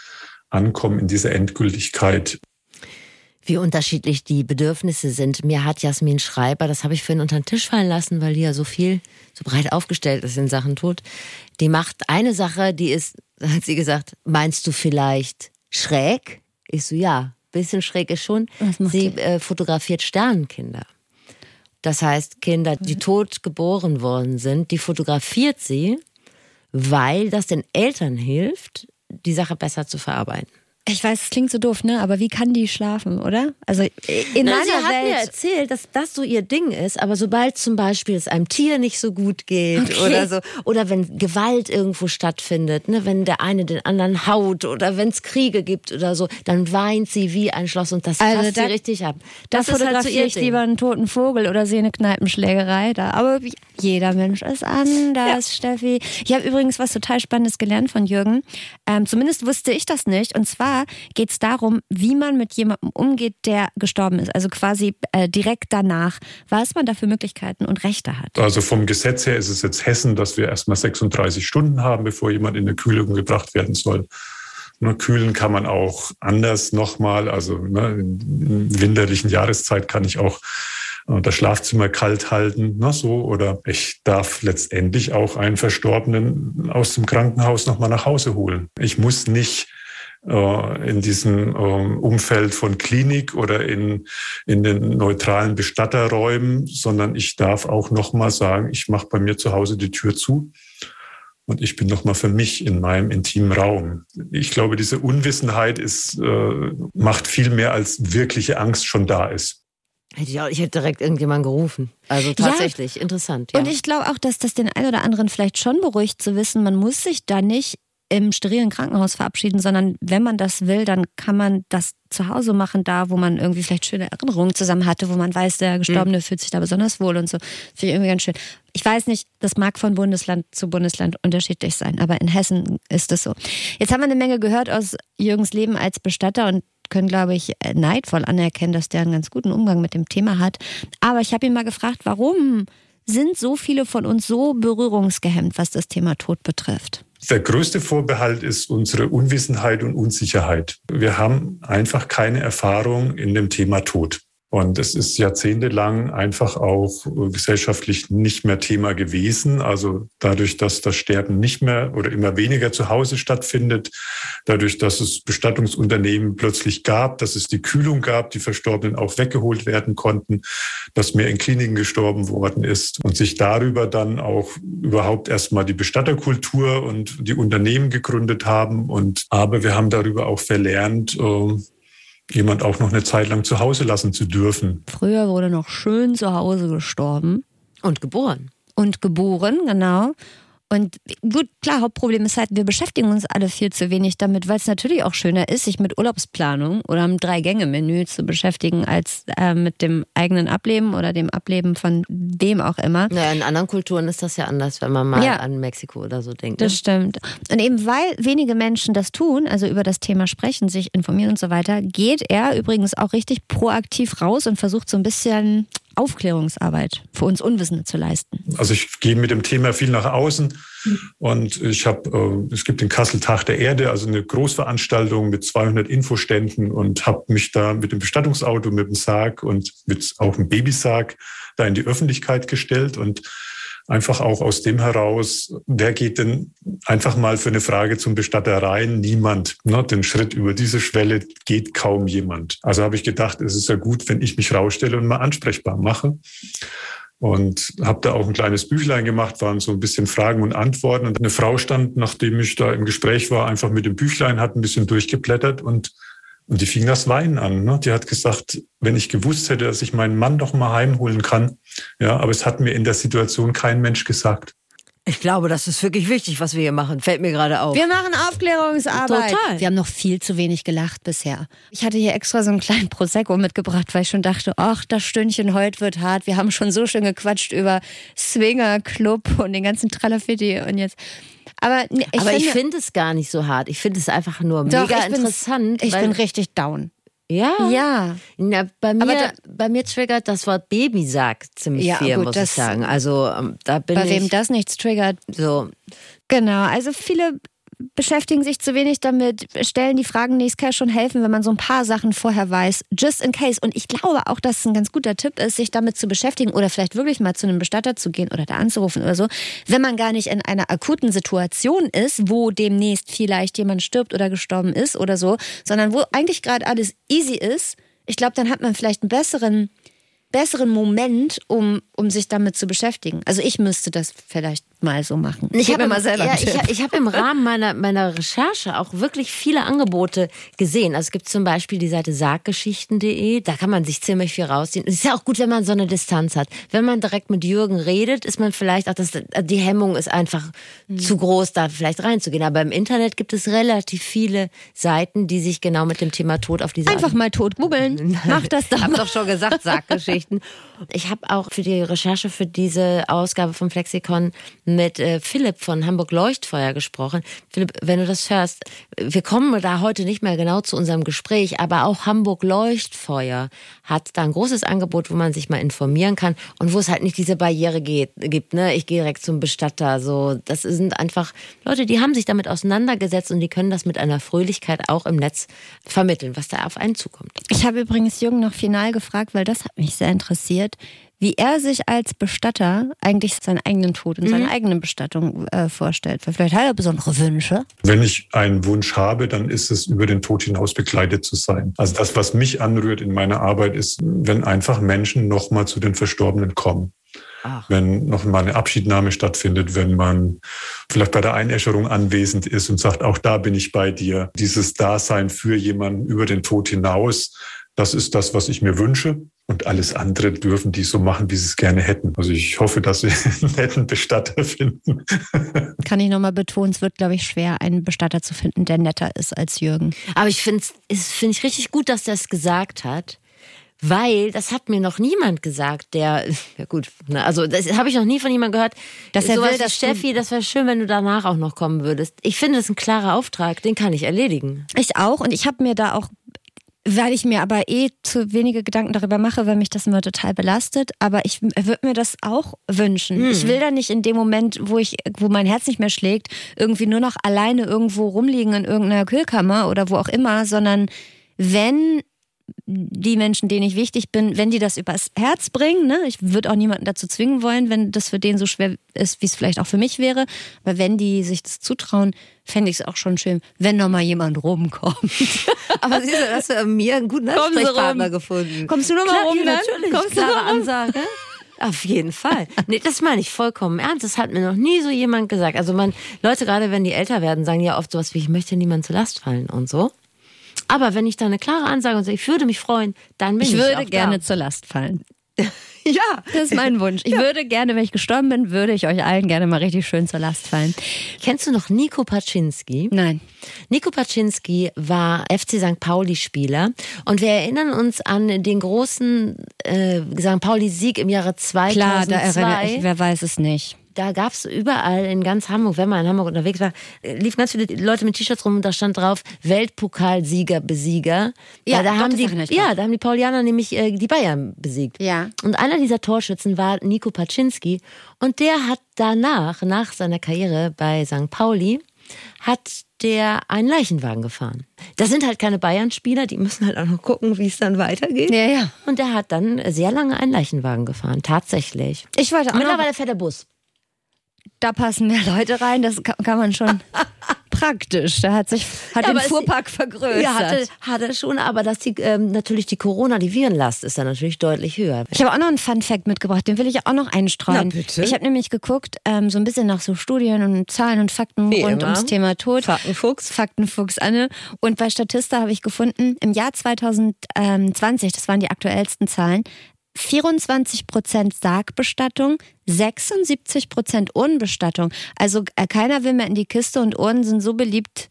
Ankommen in diese Endgültigkeit. Wie unterschiedlich die Bedürfnisse sind. Mir hat Jasmin Schreiber, das habe ich vorhin unter den Tisch fallen lassen, weil die ja so viel, so breit aufgestellt ist in Sachen Tod. Die macht eine Sache, die ist, hat sie gesagt, meinst du vielleicht schräg? Ich so, ja, bisschen schräg ist schon. Sie äh, fotografiert Sternenkinder. Das heißt, Kinder, die tot geboren worden sind, die fotografiert sie, weil das den Eltern hilft, die Sache besser zu verarbeiten. Ich weiß, es klingt so doof, ne? Aber wie kann die schlafen, oder? Also in Na, meiner sie hat Welt. mir erzählt, dass das so ihr Ding ist, aber sobald zum Beispiel es einem Tier nicht so gut geht Okay. oder so, oder wenn Gewalt irgendwo stattfindet, ne, wenn der eine den anderen haut oder wenn es Kriege gibt oder so, dann weint sie wie ein Schloss und das Also fasst da- sie richtig ab. da Das ist halt so fotografiere ihr ich Ding. lieber einen toten Vogel oder sehe eine Kneipenschlägerei da. Aber jeder Mensch ist anders, Steffi. Ich habe übrigens was total Spannendes gelernt von Jürgen. Ähm, zumindest wusste ich das nicht. Und zwar geht es darum, wie man mit jemandem umgeht, der gestorben ist. Also quasi äh, direkt danach, was man da für Möglichkeiten und Rechte hat. Also vom Gesetz her ist es jetzt Hessen, dass wir erstmal 36 Stunden haben, bevor jemand in eine Kühlung gebracht werden soll. Ne, kühlen kann man auch anders nochmal. Also ne, in, in winterlichen Jahreszeit kann ich auch äh, das Schlafzimmer kalt halten, ne, so. Oder ich darf letztendlich auch einen Verstorbenen aus dem Krankenhaus nochmal nach Hause holen. Ich muss nicht äh, in diesem ähm, Umfeld von Klinik oder in, in den neutralen Bestatterräumen, sondern ich darf auch nochmal sagen, ich mache bei mir zu Hause die Tür zu und ich bin nochmal für mich in meinem intimen Raum. Ich glaube, diese Unwissenheit ist, äh, macht viel mehr als wirkliche Angst schon da ist. Hätte ich, auch, ich hätte direkt irgendjemanden gerufen. Also tatsächlich, interessant. Ja. Und ich glaube auch, dass das den einen oder anderen vielleicht schon beruhigt zu wissen, man muss sich da nicht im sterilen Krankenhaus verabschieden, sondern wenn man das will, dann kann man das zu Hause machen, da wo man irgendwie vielleicht schöne Erinnerungen zusammen hatte, wo man weiß, der Gestorbene fühlt sich da besonders wohl und so. Finde ich irgendwie ganz schön. Ich weiß nicht, das mag von Bundesland zu Bundesland unterschiedlich sein, aber in Hessen ist es so. Jetzt haben wir eine Menge gehört aus Jürgens Leben als Bestatter und können, glaube ich, neidvoll anerkennen, dass der einen ganz guten Umgang mit dem Thema hat. Aber ich habe ihn mal gefragt, warum sind so viele von uns so berührungsgehemmt, was das Thema Tod betrifft? Der größte Vorbehalt ist unsere Unwissenheit und Unsicherheit. Wir haben einfach keine Erfahrung in dem Thema Tod. Und es ist jahrzehntelang einfach auch gesellschaftlich nicht mehr Thema gewesen. Also dadurch, dass das Sterben nicht mehr oder immer weniger zu Hause stattfindet, dadurch, dass es Bestattungsunternehmen plötzlich gab, dass es die Kühlung gab, die Verstorbenen auch weggeholt werden konnten, dass mehr in Kliniken gestorben worden ist und sich darüber dann auch überhaupt erstmal die Bestatterkultur und die Unternehmen gegründet haben. Und aber wir haben darüber auch verlernt, äh, jemand auch noch eine Zeit lang zu Hause lassen zu dürfen. Früher wurde noch schön zu Hause gestorben Und geboren. und geboren, genau. Und gut, klar, Hauptproblem ist halt, wir beschäftigen uns alle viel zu wenig damit, weil es natürlich auch schöner ist, sich mit Urlaubsplanung oder einem Drei-Gänge-Menü zu beschäftigen, als äh, mit dem eigenen Ableben oder dem Ableben von wem auch immer. Naja, in anderen Kulturen ist das ja anders, wenn man mal Ja. an Mexiko oder so denkt. Ne? Das stimmt. Und eben weil wenige Menschen das tun, also über das Thema sprechen, sich informieren und so weiter, geht er übrigens auch richtig proaktiv raus und versucht so ein bisschen Aufklärungsarbeit für uns Unwissende zu leisten? Also ich gehe mit dem Thema viel nach außen und ich habe, äh, es gibt den Kassel Tag der Erde, also eine Großveranstaltung mit 200 Infoständen und habe mich da mit dem Bestattungsauto, mit dem Sarg und mit auch einem Babysarg da in die Öffentlichkeit gestellt und einfach auch aus dem heraus, wer geht denn einfach mal für eine Frage zum Bestatter rein? Niemand. Ne? Den Schritt über diese Schwelle geht kaum jemand. Also habe ich gedacht, es ist ja gut, wenn ich mich rausstelle und mal ansprechbar mache. Und habe da auch ein kleines Büchlein gemacht, waren so ein bisschen Fragen und Antworten. Und eine Frau stand, nachdem ich da im Gespräch war, einfach mit dem Büchlein, hat ein bisschen durchgeblättert und und die fing das Weinen an. Ne? Die hat gesagt, wenn ich gewusst hätte, dass ich meinen Mann doch mal heimholen kann. Ja, aber es hat mir in der Situation kein Mensch gesagt. Ich glaube, das ist wirklich wichtig, was wir hier machen. Fällt mir gerade auf. Wir machen Aufklärungsarbeit. Total. Wir haben noch viel zu wenig gelacht bisher. Ich hatte hier extra so einen kleinen Prosecco mitgebracht, weil ich schon dachte, ach, das Stündchen heute wird hart. Wir haben schon so schön gequatscht über Swinger Club und den ganzen Tralafitti und jetzt aber, nee, ich, Aber finde, ich finde es gar nicht so hart. Ich finde es einfach nur Doch, mega ich interessant. ich bin richtig down. Ja. Ja. Na, bei, mir, da- bei mir triggert das Wort Babysack ziemlich Ja, viel, gut, muss ich sagen. Also ähm, da bin Bei ich wem das nichts triggert. so. Genau, also viele beschäftigen sich zu wenig damit, stellen die Fragen nicht. Es kann schon helfen, wenn man so ein paar Sachen vorher weiß, just in case. Und ich glaube auch, dass es ein ganz guter Tipp ist, sich damit zu beschäftigen oder vielleicht wirklich mal zu einem Bestatter zu gehen oder da anzurufen oder so, wenn man gar nicht in einer akuten Situation ist, wo demnächst vielleicht jemand stirbt oder gestorben ist oder so, sondern wo eigentlich gerade alles easy ist. Ich glaube, dann hat man vielleicht einen besseren besseren Moment, um, um sich damit zu beschäftigen. Also ich müsste das vielleicht mal so machen. Ich Gib habe mal selber ja, ich, ich habe im Rahmen meiner, meiner Recherche auch wirklich viele Angebote gesehen. Also es gibt zum Beispiel die Seite sarggeschichten.de, da kann man sich ziemlich viel rausziehen. Es ist ja auch gut, wenn man so eine Distanz hat. Wenn man direkt mit Jürgen redet, ist man vielleicht auch, das, die Hemmung ist einfach Hm. zu groß, da vielleicht reinzugehen. Aber im Internet gibt es relativ viele Seiten, die sich genau mit dem Thema Tod auf diese Art Einfach mal tot googeln. Mach das doch ich habe doch schon gesagt, Sarggeschichten. Ich habe auch für die Recherche für diese Ausgabe vom Flexikon mit äh, Philipp von Hamburg Leuchtfeuer gesprochen. Philipp, wenn du das hörst, wir kommen da heute nicht mehr genau zu unserem Gespräch, aber auch Hamburg Leuchtfeuer hat da ein großes Angebot, wo man sich mal informieren kann und wo es halt nicht diese Barriere geht, gibt. Ne? Ich gehe direkt zum Bestatter. So, das sind einfach Leute, die haben sich damit auseinandergesetzt und die können das mit einer Fröhlichkeit auch im Netz vermitteln, was da auf einen zukommt. Ich habe übrigens Jürgen noch final gefragt, weil das hat mich sehr interessiert, wie er sich als Bestatter eigentlich seinen eigenen Tod und seine eigene Bestattung äh, vorstellt. Weil vielleicht hat er besondere Wünsche. Wenn ich einen Wunsch habe, dann ist es über den Tod hinaus begleitet zu sein. Also das, was mich anrührt in meiner Arbeit, ist, wenn einfach Menschen nochmal zu den Verstorbenen kommen. Ach. Wenn noch mal eine Abschiednahme stattfindet, wenn man vielleicht bei der Einäscherung anwesend ist und sagt, auch da bin ich bei dir. Dieses Dasein für jemanden über den Tod hinaus, das ist das, was ich mir wünsche. Und alles andere dürfen die so machen, wie sie es gerne hätten. Also ich hoffe, dass sie einen netten Bestatter finden. Kann ich nochmal betonen, es wird, glaube ich, schwer, einen Bestatter zu finden, der netter ist als Jürgen. Aber ich finde es finde ich richtig gut, dass der es gesagt hat. Weil das hat mir noch niemand gesagt, der, ja gut, ne, also das habe ich noch nie von jemandem gehört. Dass er will, dass Steffi, das wäre schön, wenn du danach auch noch kommen würdest. Ich finde, das ist ein klarer Auftrag, den kann ich erledigen. Ich auch. Und ich habe mir da auch, weil ich mir aber eh zu wenige Gedanken darüber mache, weil mich das immer total belastet. Aber ich würde mir das auch wünschen. Ich will da nicht in dem Moment, wo ich, wo mein Herz nicht mehr schlägt, irgendwie nur noch alleine irgendwo rumliegen in irgendeiner Kühlkammer oder wo auch immer, sondern wenn die Menschen, denen ich wichtig bin, wenn die das übers Herz bringen, ne? ich würde auch niemanden dazu zwingen wollen, wenn das für den so schwer ist, wie es vielleicht auch für mich wäre, aber wenn die sich das zutrauen, fände ich es auch schon schön, wenn noch mal jemand rumkommt. Aber siehst du, hast du mir einen guten Ansprechpartner gefunden. Kommst du noch mal Klar, rum ja, dann? Natürlich, Kommst du klare noch rum? Ansage. Auf jeden Fall. Nee, das meine ich vollkommen ernst. Das hat mir noch nie so jemand gesagt. Also man, Leute, gerade wenn die älter werden, sagen ja oft sowas wie, ich möchte niemand zur Last fallen und so. Aber wenn ich da eine klare Ansage und sage, ich würde mich freuen, dann bin ich, Ich würde auch gerne Da. zur Last fallen. Ja. Das ist mein Wunsch. Ich würde gerne, wenn ich gestorben bin, würde ich euch allen gerne mal richtig schön zur Last fallen. Kennst du noch Nico Paczynski? Nein. Nico Paczynski war FC St. Pauli-Spieler und wir erinnern uns an den großen äh, St. Pauli-Sieg im Jahre 2002. Klar, da erinnere ich, wer weiß es nicht. Da gab es überall in ganz Hamburg, wenn man in Hamburg unterwegs war, liefen ganz viele Leute mit T-Shirts rum und da stand drauf Weltpokalsieger, Besieger. Ja, Weil da haben die, ja, da haben die Paulianer nämlich äh, die Bayern besiegt. Ja. Und einer dieser Torschützen war Nico Paczynski und der hat danach, nach seiner Karriere bei St. Pauli, hat der einen Leichenwagen gefahren. Das sind halt keine Bayern-Spieler, die müssen halt auch noch gucken, wie es dann weitergeht. Ja, ja. Und der hat dann sehr lange einen Leichenwagen gefahren, tatsächlich. Ich wollte auch Mittlerweile fährt der Bus. Da passen mehr Leute rein, das kann, kann man schon praktisch. Da hat sich hat Ja, den aber es- Fuhrpark vergrößert. Ja, hatte, hat er schon, aber dass die, ähm, natürlich die Corona, die Virenlast ist dann natürlich deutlich höher. Ich habe auch noch einen Fun-Fact mitgebracht, den will ich auch noch einstreuen. Na, bitte. Ich habe nämlich geguckt, ähm, so ein bisschen nach so Studien und Zahlen und Fakten Wie rund immer. ums Thema Tod. Faktenfuchs. Faktenfuchs Anne. Und bei Statista habe ich gefunden, im Jahr 2020, das waren die aktuellsten Zahlen, 24 Prozent Sargbestattung, 76 Prozent Urnenbestattung. Also äh, keiner will mehr in die Kiste und Urnen sind so beliebt,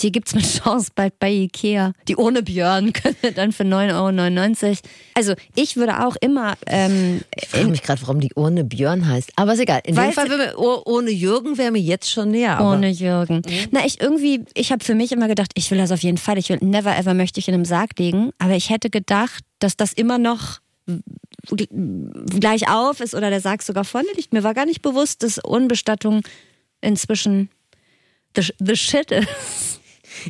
die gibt's mit Chance bald bei Ikea. Die ohne Björn können wir dann für 9,99 Euro. Also ich würde auch immer ähm, Ich frage mich gerade, warum die Urne Björn heißt. Aber ist egal. In dem Fall, mir, oh, ohne Jürgen wäre mir jetzt schon näher. Ohne Jürgen. Na, ich irgendwie, ich habe für mich immer gedacht, ich will das auf jeden Fall. Ich will never ever möchte ich in einem Sarg liegen. Aber ich hätte gedacht, dass das immer noch gleich auf ist oder der Sarg sogar vorne liegt. Mir war gar nicht bewusst, dass Unbestattung inzwischen the, the shit ist.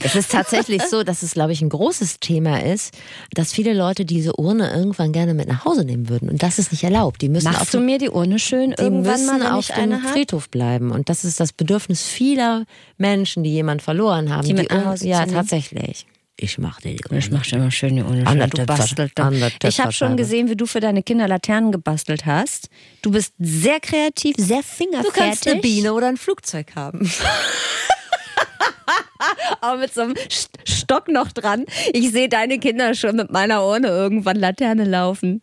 Es ist tatsächlich so, dass es, glaube ich, ein großes Thema ist, dass viele Leute diese Urne irgendwann gerne mit nach Hause nehmen würden. Und das ist nicht erlaubt. Die müssen auf Machst du mir die Urne schön die irgendwann mal, müssen wenn auf dem? Friedhof bleiben. Und das ist das Bedürfnis vieler Menschen, die jemanden verloren haben. Die mit nach Ur- Hause Ja, tatsächlich. Ich mache die Urne. Ich mach schon immer schön die Urne. Gebastelt. an der Ich habe schon gesehen, wie du für deine Kinder Laternen gebastelt hast. Du bist sehr kreativ, sehr fingerfertig. Du kannst eine Biene oder ein Flugzeug haben. aber mit so einem St- Stock noch dran. Ich sehe deine Kinder schon mit meiner Urne irgendwann Laterne laufen.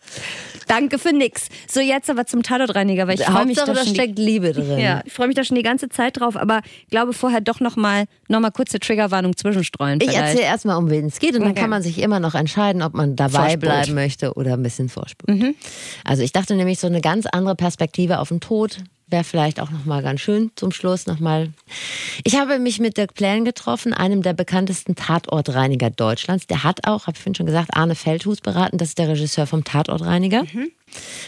Danke für nix. So, jetzt aber zum Tatortreiniger, weil ich freue mich da steckt Liebe drin. ja, ich freue mich da schon die ganze Zeit drauf, aber glaube vorher doch noch mal, noch mal kurze Triggerwarnung zwischenstreuen. Ich erzähle erstmal, um wen es geht und dann Okay. kann man sich immer noch entscheiden, ob man dabei Vorspult. bleiben möchte oder ein bisschen vorspult. Also ich dachte nämlich, so eine ganz andere Perspektive auf den Tod wäre vielleicht auch nochmal ganz schön zum Schluss nochmal. Ich habe mich mit Dirk Plähn getroffen, einem der bekanntesten Tatortreiniger Deutschlands. Der hat auch, habe ich vorhin schon gesagt, Arne Feldhus beraten. Das ist der Regisseur vom Tatortreiniger.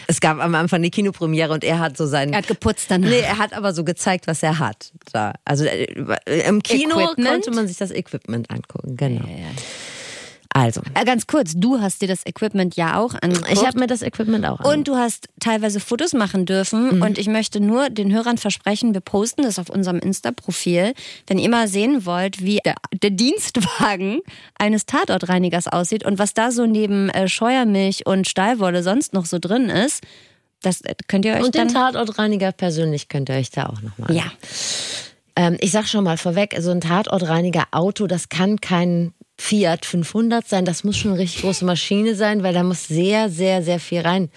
Es gab am Anfang eine Kinopremiere und er hat so seinen Er hat geputzt dann. Nee, er hat aber so gezeigt, was er hat. Da. Also äh, im Kino Equipment? konnte man sich das Equipment angucken, genau. Also, Äh, ganz kurz, du hast dir das Equipment ja auch angeguckt. ich habe mir das Equipment auch Und du hast teilweise Fotos machen dürfen. Mhm. Und ich möchte nur den Hörern versprechen, wir posten das auf unserem Insta-Profil. Wenn ihr mal sehen wollt, wie der, der Dienstwagen eines Tatortreinigers aussieht und was da so neben äh, Scheuermilch und Stallwolle sonst noch so drin ist, das äh, könnt ihr euch Und den. Tatortreiniger persönlich könnt ihr euch da auch nochmal. Ja. Ähm, ich sag schon mal vorweg, so ein Tatortreiniger Auto, das kann kein Fiat 500 sein, das muss schon eine richtig große Maschine sein, weil da muss sehr, sehr, sehr viel rein.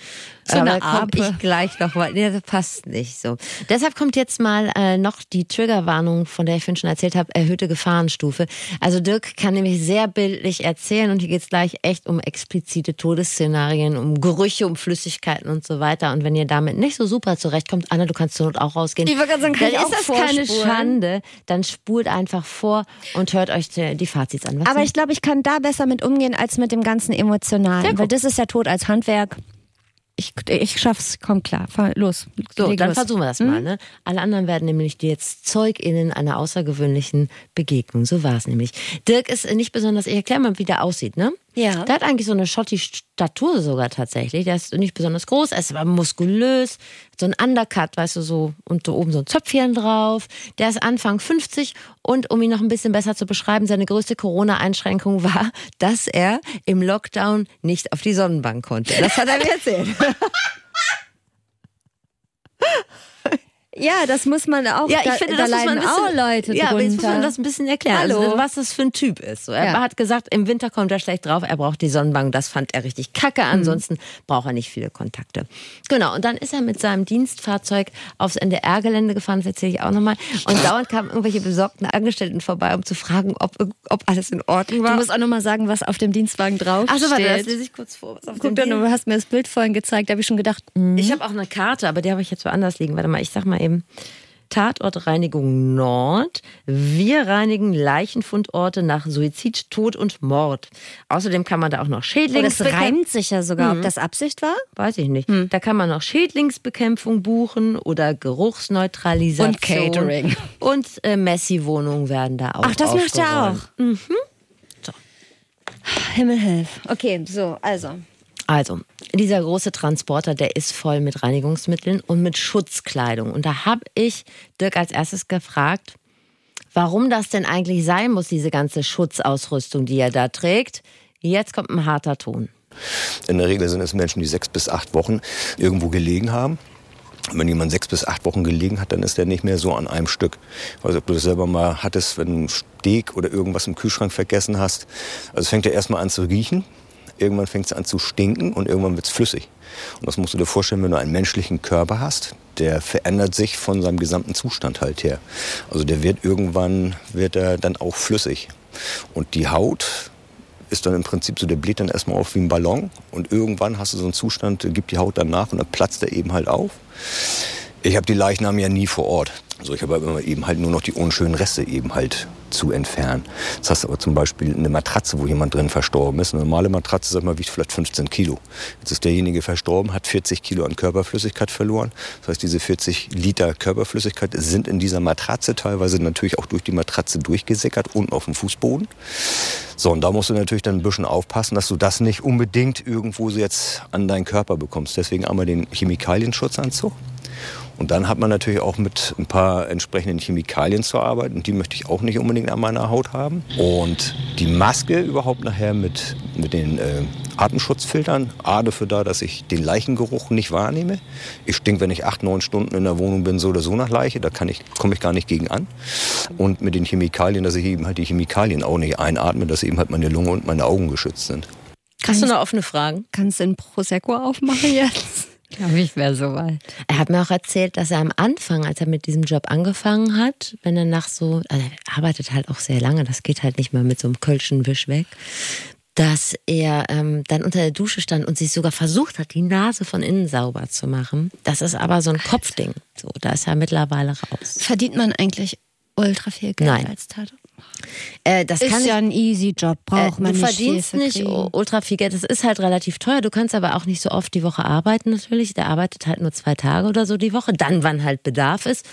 So eine Aber da komm Ape. ich gleich noch mal. Nee, das passt nicht so. Deshalb kommt jetzt mal äh, noch die Triggerwarnung, von der ich vorhin schon erzählt habe, erhöhte Gefahrenstufe. Also Dirk kann nämlich sehr bildlich erzählen und hier geht's gleich echt um explizite Todesszenarien, um Gerüche, um Flüssigkeiten und so weiter. Und wenn ihr damit nicht so super zurechtkommt, Anna, du kannst zur Not auch rausgehen. Ich sagen, kann dann ich ist auch das keine vorspulen? Schande. Dann spult einfach vor und hört euch die, die Fazits an. Was Aber denn? ich glaube, ich kann da besser mit umgehen als mit dem ganzen Emotionalen. Weil das ist ja Tod als Handwerk. Ich, ich schaff's, komm klar, fahr los. So, dann los. versuchen wir das mal. Ne? Alle anderen werden nämlich jetzt ZeugInnen einer außergewöhnlichen Begegnung. So war es nämlich. Dirk ist nicht besonders, ich erkläre mal, wie der aussieht, ne? Ja. Der hat eigentlich so eine Schotti-Statur sogar tatsächlich. Der ist nicht besonders groß, er ist aber muskulös. Hat So ein Undercut, weißt du, so und da oben so ein Zöpfchen drauf. Der ist Anfang 50 und um ihn noch ein bisschen besser zu beschreiben, seine größte Corona-Einschränkung war, dass er im Lockdown nicht auf die Sonnenbank konnte. Das hat er mir erzählt. Ja, das muss man auch. Ja, ich da, finde, da das muss man ein bisschen, auch Leute ja, aber jetzt muss man drunter. das ein bisschen erklären, Hallo. also, was das für ein Typ ist. So, er Ja. hat gesagt, im Winter kommt er schlecht drauf, er braucht die Sonnenbank. Das fand er richtig kacke. Mhm. Ansonsten braucht er nicht viele Kontakte. Genau. Und dann ist er mit seinem Dienstfahrzeug aufs NDR-Gelände gefahren. Das erzähle ich auch nochmal. Und dauernd kamen irgendwelche besorgten Angestellten vorbei, um zu fragen, ob, ob alles in Ordnung war. Du musst auch nochmal sagen, was auf dem Dienstwagen drauf Ach so, warte, das lese ich kurz vor. Was auf Guck dem du hast mir das Bild vorhin gezeigt, da habe ich schon gedacht, Ich habe auch eine Karte, aber die habe ich jetzt woanders liegen. Warte mal, ich sag mal eben. Tatortreinigung Nord. Wir reinigen Leichenfundorte nach Suizid, Tod und Mord. Außerdem kann man da auch noch Oh, das Schädlingsbekämpfung. reimt sich ja sogar, Mhm. ob das Absicht war. Weiß ich nicht. Da kann man noch Schädlingsbekämpfung buchen oder Geruchsneutralisation. Und Catering. Und äh, Messi-Wohnungen werden da auch Ach, das macht er auch. aufgeräumt. Himmel hilf. Okay, so, also. Also, dieser große Transporter, der ist voll mit Reinigungsmitteln und mit Schutzkleidung. Und da habe ich Dirk als erstes gefragt, warum das denn eigentlich sein muss, diese ganze Schutzausrüstung, die er da trägt. Jetzt kommt ein harter Ton. In der Regel sind es Menschen, die sechs bis acht Wochen irgendwo gelegen haben. Wenn jemand sechs bis acht Wochen gelegen hat, dann ist er nicht mehr so an einem Stück. Nicht, ob du das selber mal hattest, wenn du einen Steak oder irgendwas im Kühlschrank vergessen hast. Also fängt ja erstmal an zu riechen. Irgendwann fängt es an zu stinken und irgendwann wird es flüssig. Und das musst du dir vorstellen, wenn du einen menschlichen Körper hast, der verändert sich von seinem gesamten Zustand halt her. Also der wird irgendwann, wird er dann auch flüssig. Und die Haut ist dann im Prinzip so, der bläht dann erstmal auf wie ein Ballon und irgendwann hast du so einen Zustand, gibt die Haut dann nach und dann platzt er eben halt auf. Ich habe die Leichname ja nie vor Ort. Also ich habe immer eben halt nur noch die unschönen Reste eben halt zu entfernen. Das hast aber zum Beispiel eine Matratze, wo jemand drin verstorben ist. Eine normale Matratze, sag mal, wiegt vielleicht 15 Kilo. Jetzt ist derjenige verstorben, hat 40 Kilo an Körperflüssigkeit verloren. Das heißt, diese 40 Liter Körperflüssigkeit sind in dieser Matratze teilweise natürlich auch durch die Matratze durchgesickert, unten auf dem Fußboden. So, und da musst du natürlich dann ein bisschen aufpassen, dass du das nicht unbedingt irgendwo so jetzt an deinen Körper bekommst. Deswegen einmal den Chemikalienschutzanzug. Und dann hat man natürlich auch mit ein paar entsprechenden Chemikalien zu arbeiten. Die möchte ich auch nicht unbedingt an meiner Haut haben. Und die Maske überhaupt nachher mit, mit den äh, Atemschutzfiltern. A dafür da, dass ich den Leichengeruch nicht wahrnehme. Ich stink, wenn ich acht, neun Stunden in der Wohnung bin, so oder so nach Leiche. Da kann ich, komme ich gar nicht gegen an. Und mit den Chemikalien, dass ich eben halt die Chemikalien auch nicht einatme, dass eben halt meine Lunge und meine Augen geschützt sind. Hast du noch offene Fragen? Kannst du einen Prosecco aufmachen jetzt? Glaube ich, wäre soweit. Er hat mir auch erzählt, dass er am Anfang, als er mit diesem Job angefangen hat, wenn er nach so, also er arbeitet halt auch sehr lange, das geht halt nicht mal mit so einem Kölschen Wisch weg, dass er ähm, dann unter der Dusche stand und sich sogar versucht hat, die Nase von innen sauber zu machen. Das ist aber so ein Kopfding. So, da ist er mittlerweile raus. Verdient man eigentlich ultra viel Geld Nein. als Tatort? Äh, das kann Ist ja ein easy Job, braucht Äh, man du nicht verdienst viel für nicht ultra viel Geld. Das ist halt relativ teuer. Du kannst aber auch nicht so oft die Woche arbeiten natürlich. Der arbeitet halt nur zwei Tage oder so die Woche, dann wann halt Bedarf ist.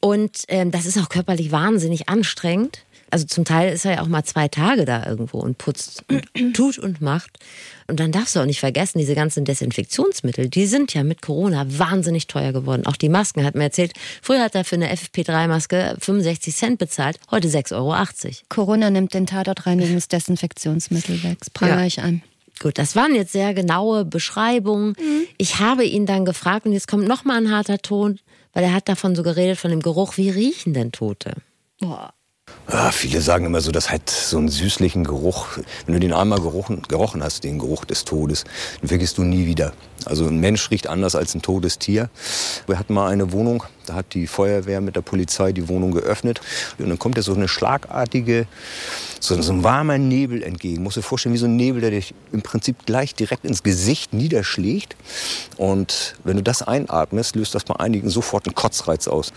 Und ähm, das ist auch körperlich wahnsinnig anstrengend. Also zum Teil ist er ja auch mal zwei Tage da irgendwo und putzt und tut und macht. Und dann darfst du auch nicht vergessen, diese ganzen Desinfektionsmittel, die sind ja mit Corona wahnsinnig teuer geworden. Auch die Masken, hat mir erzählt. Früher hat er für eine FFP3-Maske 65 Cent bezahlt, heute 6,80 Euro. Corona nimmt den Tatort reinigendes Desinfektionsmittel weg. Das prangere Ja. ich an. Gut, das waren jetzt sehr genaue Beschreibungen. Ich habe ihn dann gefragt und jetzt kommt noch mal ein harter Ton, weil er hat davon so geredet von dem Geruch. Wie riechen denn Tote? Boah. Ah, viele sagen immer so, das hat so einen süßlichen Geruch. Wenn du den einmal gerochen, gerochen hast, den Geruch des Todes, dann vergisst du nie wieder. Also ein Mensch riecht anders als ein totes Tier. Wir hatten mal eine Wohnung, da hat die Feuerwehr mit der Polizei die Wohnung geöffnet. Und dann kommt ja so eine schlagartige, so, so ein warmer Nebel entgegen. Musst dir vorstellen, wie so ein Nebel, der dich im Prinzip gleich direkt ins Gesicht niederschlägt. Und wenn du das einatmest, löst das bei einigen sofort einen Kotzreiz aus.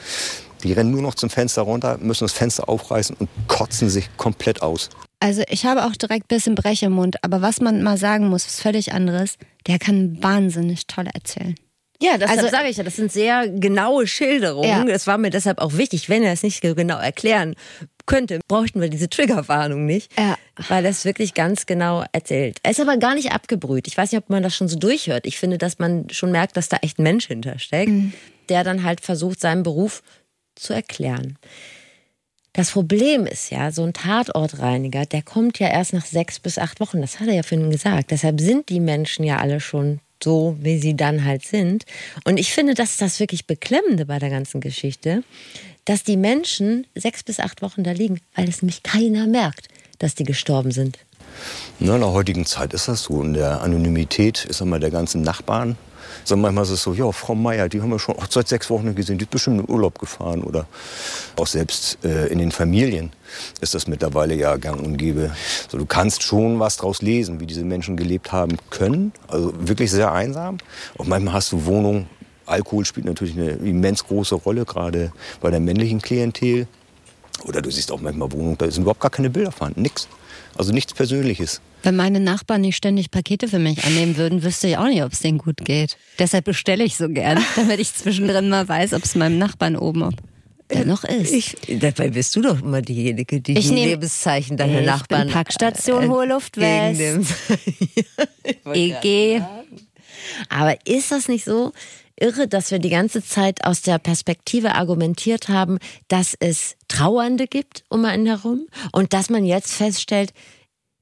Die rennen nur noch zum Fenster runter, müssen das Fenster aufreißen und kotzen sich komplett aus. Also ich habe auch direkt ein bisschen Brech im Mund, aber was man mal sagen muss, ist völlig anderes. Der kann wahnsinnig toll erzählen. Ja, deshalb Also- sage ich ja, das sind sehr genaue Schilderungen. Ja. Es war mir deshalb auch wichtig, wenn er es nicht so genau erklären könnte, bräuchten wir diese Triggerwarnung nicht, Ja. weil er es wirklich ganz genau erzählt. Er ist aber gar nicht abgebrüht. Ich weiß nicht, ob man das schon so durchhört. Ich finde, dass man schon merkt, dass da echt ein Mensch hintersteckt, der dann halt versucht, seinen Beruf zu erklären. Das Problem ist ja, so ein Tatortreiniger, der kommt ja erst nach sechs bis acht Wochen. Das hat er ja vorhin gesagt. Deshalb sind die Menschen ja alle schon so, wie sie dann halt sind. Und ich finde, das ist das wirklich Beklemmende bei der ganzen Geschichte, dass die Menschen sechs bis acht Wochen da liegen, weil es nämlich keiner merkt, dass die gestorben sind. Na, in der heutigen Zeit ist das so. In der Anonymität ist einmal der ganzen Nachbarn. So, manchmal ist es so, ja, Frau Meier, die haben wir schon seit sechs Wochen gesehen, die ist bestimmt in Urlaub gefahren. Oder auch selbst äh, in den Familien ist das mittlerweile ja gang und gäbe. So, du kannst schon was draus lesen, wie diese Menschen gelebt haben können. Also wirklich sehr einsam. Auch manchmal hast du Wohnungen, Alkohol spielt natürlich eine immens große Rolle, gerade bei der männlichen Klientel. Oder du siehst auch manchmal Wohnungen, da sind überhaupt gar keine Bilder vorhanden, nix. Also nichts Persönliches. Wenn meine Nachbarn nicht ständig Pakete für mich annehmen würden, wüsste ich auch nicht, ob es denen gut geht. Deshalb bestelle ich so gern, damit ich zwischendrin mal weiß, ob es meinem Nachbarn oben ob der noch ist. Ich, dabei bist du doch immer diejenige, die Ich die nehm- Lebenszeichen deiner ich Nachbarn bin Packstation, hohe Luft West. EG. Aber ist das nicht so irre, dass wir die ganze Zeit aus der Perspektive argumentiert haben, dass es Trauernde gibt um einen herum und dass man jetzt feststellt,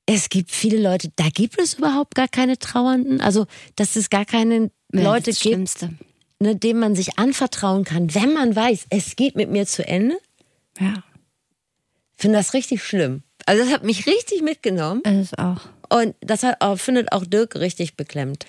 es gibt viele Leute, da gibt es überhaupt gar keine Trauernden. Also, dass es gar keine Ja, Leute gibt, Schlimmste. ne, denen man sich anvertrauen kann, wenn man weiß, es geht mit mir zu Ende. Ja, Ich finde das richtig schlimm. Also, das hat mich richtig mitgenommen. ist auch. Und das hat findet auch Dirk richtig beklemmt.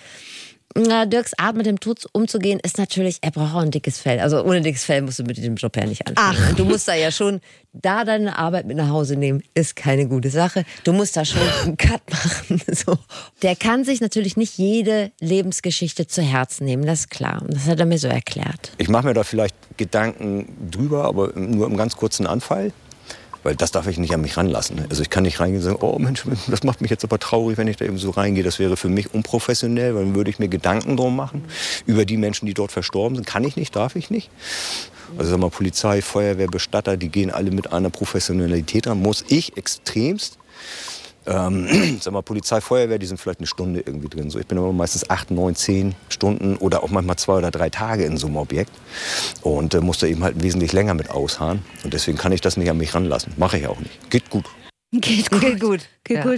Na, Dirks Art mit dem Tod umzugehen ist natürlich, er braucht auch ein dickes Fell. Also ohne dickes Fell musst du mit dem Job ja nicht anfangen. Ach. Du musst da ja schon, da deine Arbeit mit nach Hause nehmen, ist keine gute Sache. Du musst da schon einen Cut machen. So. Der kann sich natürlich nicht jede Lebensgeschichte zu Herzen nehmen, das ist klar. Und das hat er mir so erklärt. Ich mache mir da vielleicht Gedanken drüber, aber nur im ganz kurzen Anfall. Weil das darf ich nicht an mich ranlassen. Also ich kann nicht reingehen und sagen, oh Mensch, das macht mich jetzt aber traurig, wenn ich da eben so reingehe. Das wäre für mich unprofessionell, weil dann würde ich mir Gedanken drum machen über die Menschen, die dort verstorben sind. Kann ich nicht, darf ich nicht. Also sag mal, Polizei, Feuerwehr, Bestatter, die gehen alle mit einer Professionalität ran. Muss ich extremst ähm, sag mal, Polizei, Feuerwehr, die sind vielleicht eine Stunde irgendwie drin. So, ich bin aber meistens acht, neun, zehn Stunden oder auch manchmal zwei oder drei Tage in so einem Objekt und äh, muss da eben halt wesentlich länger mit ausharren. Und deswegen kann ich das nicht an mich ranlassen. Mache ich auch nicht. Geht gut. Geht gut. Geht gut. Geht Ja.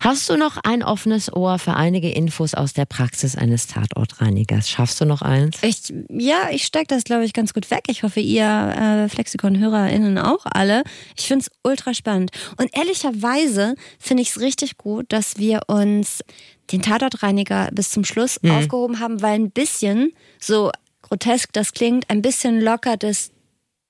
Hast du noch ein offenes Ohr für einige Infos aus der Praxis eines Tatortreinigers? Schaffst du noch eins? Ich, ja, ich steig das, glaube ich, ganz gut weg. Ich hoffe, ihr äh, Flexikon-HörerInnen auch alle. Ich finde es ultra spannend. Und ehrlicherweise finde ich es richtig gut, dass wir uns den Tatortreiniger bis zum Schluss aufgehoben haben, weil ein bisschen, so grotesk das klingt, ein bisschen lockert es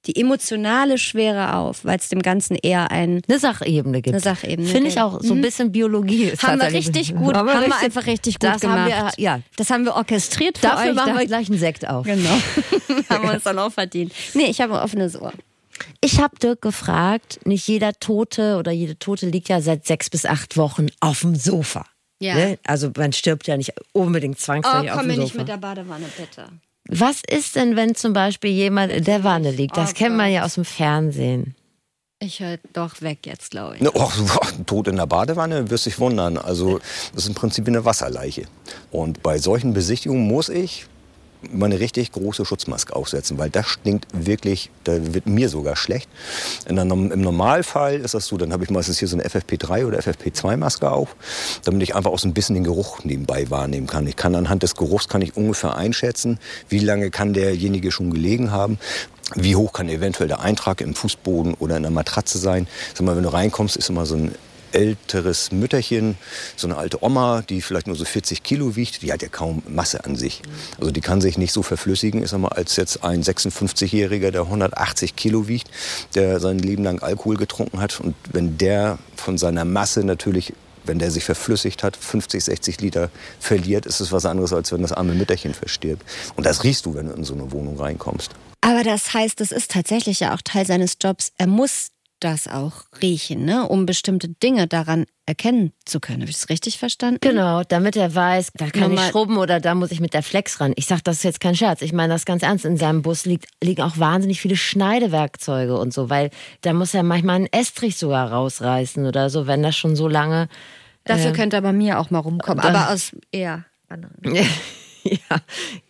die emotionale Schwere auf, weil es dem Ganzen eher ein Eine Sachebene gibt. Eine Sachebene Finde ich auch so ein bisschen Biologie. Ist haben wir richtig gut, haben wir, richtig- einfach richtig gut das gemacht. Haben wir, ja, Das haben wir orchestriert für dafür euch. machen wir gleich einen Sekt auf. Genau. haben wir uns dann auch verdient. Nee, ich habe ein offenes Ohr. Ich habe Dirk gefragt, nicht jeder Tote oder jede Tote liegt ja seit sechs bis acht Wochen auf dem Sofa. Ja. Ne? Also man stirbt ja nicht unbedingt Oh, zwangsläufig auf komm dem mir Sofa. nicht mit der Badewanne, bitte. Was ist denn, wenn zum Beispiel jemand in der Wanne liegt? Das Oh kennt man ja aus dem Fernsehen. Ich höre doch weg jetzt, glaube ich. Ne, oh, tot in der Badewanne, wirst dich wundern. Also das ist im Prinzip wie eine Wasserleiche. Und bei solchen Besichtigungen muss ich mal eine richtig große Schutzmaske aufsetzen, weil das stinkt wirklich, da wird mir sogar schlecht. Norm- Im Normalfall ist das so, dann habe ich meistens hier so eine FFP3 oder FFP2-Maske auf, damit ich einfach auch so ein bisschen den Geruch nebenbei wahrnehmen kann. Ich kann anhand des Geruchs kann ich ungefähr einschätzen, wie lange kann derjenige schon gelegen haben. Wie hoch kann eventuell der Eintrag im Fußboden oder in der Matratze sein? Sag mal, wenn du reinkommst, ist immer so ein älteres Mütterchen, so eine alte Oma, die vielleicht nur so 40 Kilo wiegt, die hat ja kaum Masse an sich. Also die kann sich nicht so verflüssigen, ist mal, als jetzt ein 56-Jähriger, der 180 Kilo wiegt, der sein Leben lang Alkohol getrunken hat. Und wenn der von seiner Masse natürlich wenn der sich verflüssigt hat, 50, 60 Liter verliert, ist es was anderes, als wenn das arme Mütterchen verstirbt. Und das riechst du, wenn du in so eine Wohnung reinkommst. Aber das heißt, das ist tatsächlich ja auch Teil seines Jobs. Er muss das auch riechen, ne? um bestimmte Dinge daran erkennen zu können. Habe ich das richtig verstanden? Genau, damit er weiß, da kann Nochmal- ich schrubben oder da muss ich mit der Flex ran. Ich sag, das ist jetzt kein Scherz. Ich meine das ganz ernst. In seinem Bus liegt, liegen auch wahnsinnig viele Schneidewerkzeuge und so, weil da muss er manchmal einen Estrich sogar rausreißen oder so, wenn das schon so lange. Dafür könnte er bei mir auch mal rumkommen, dann- aber aus eher anderen. ja.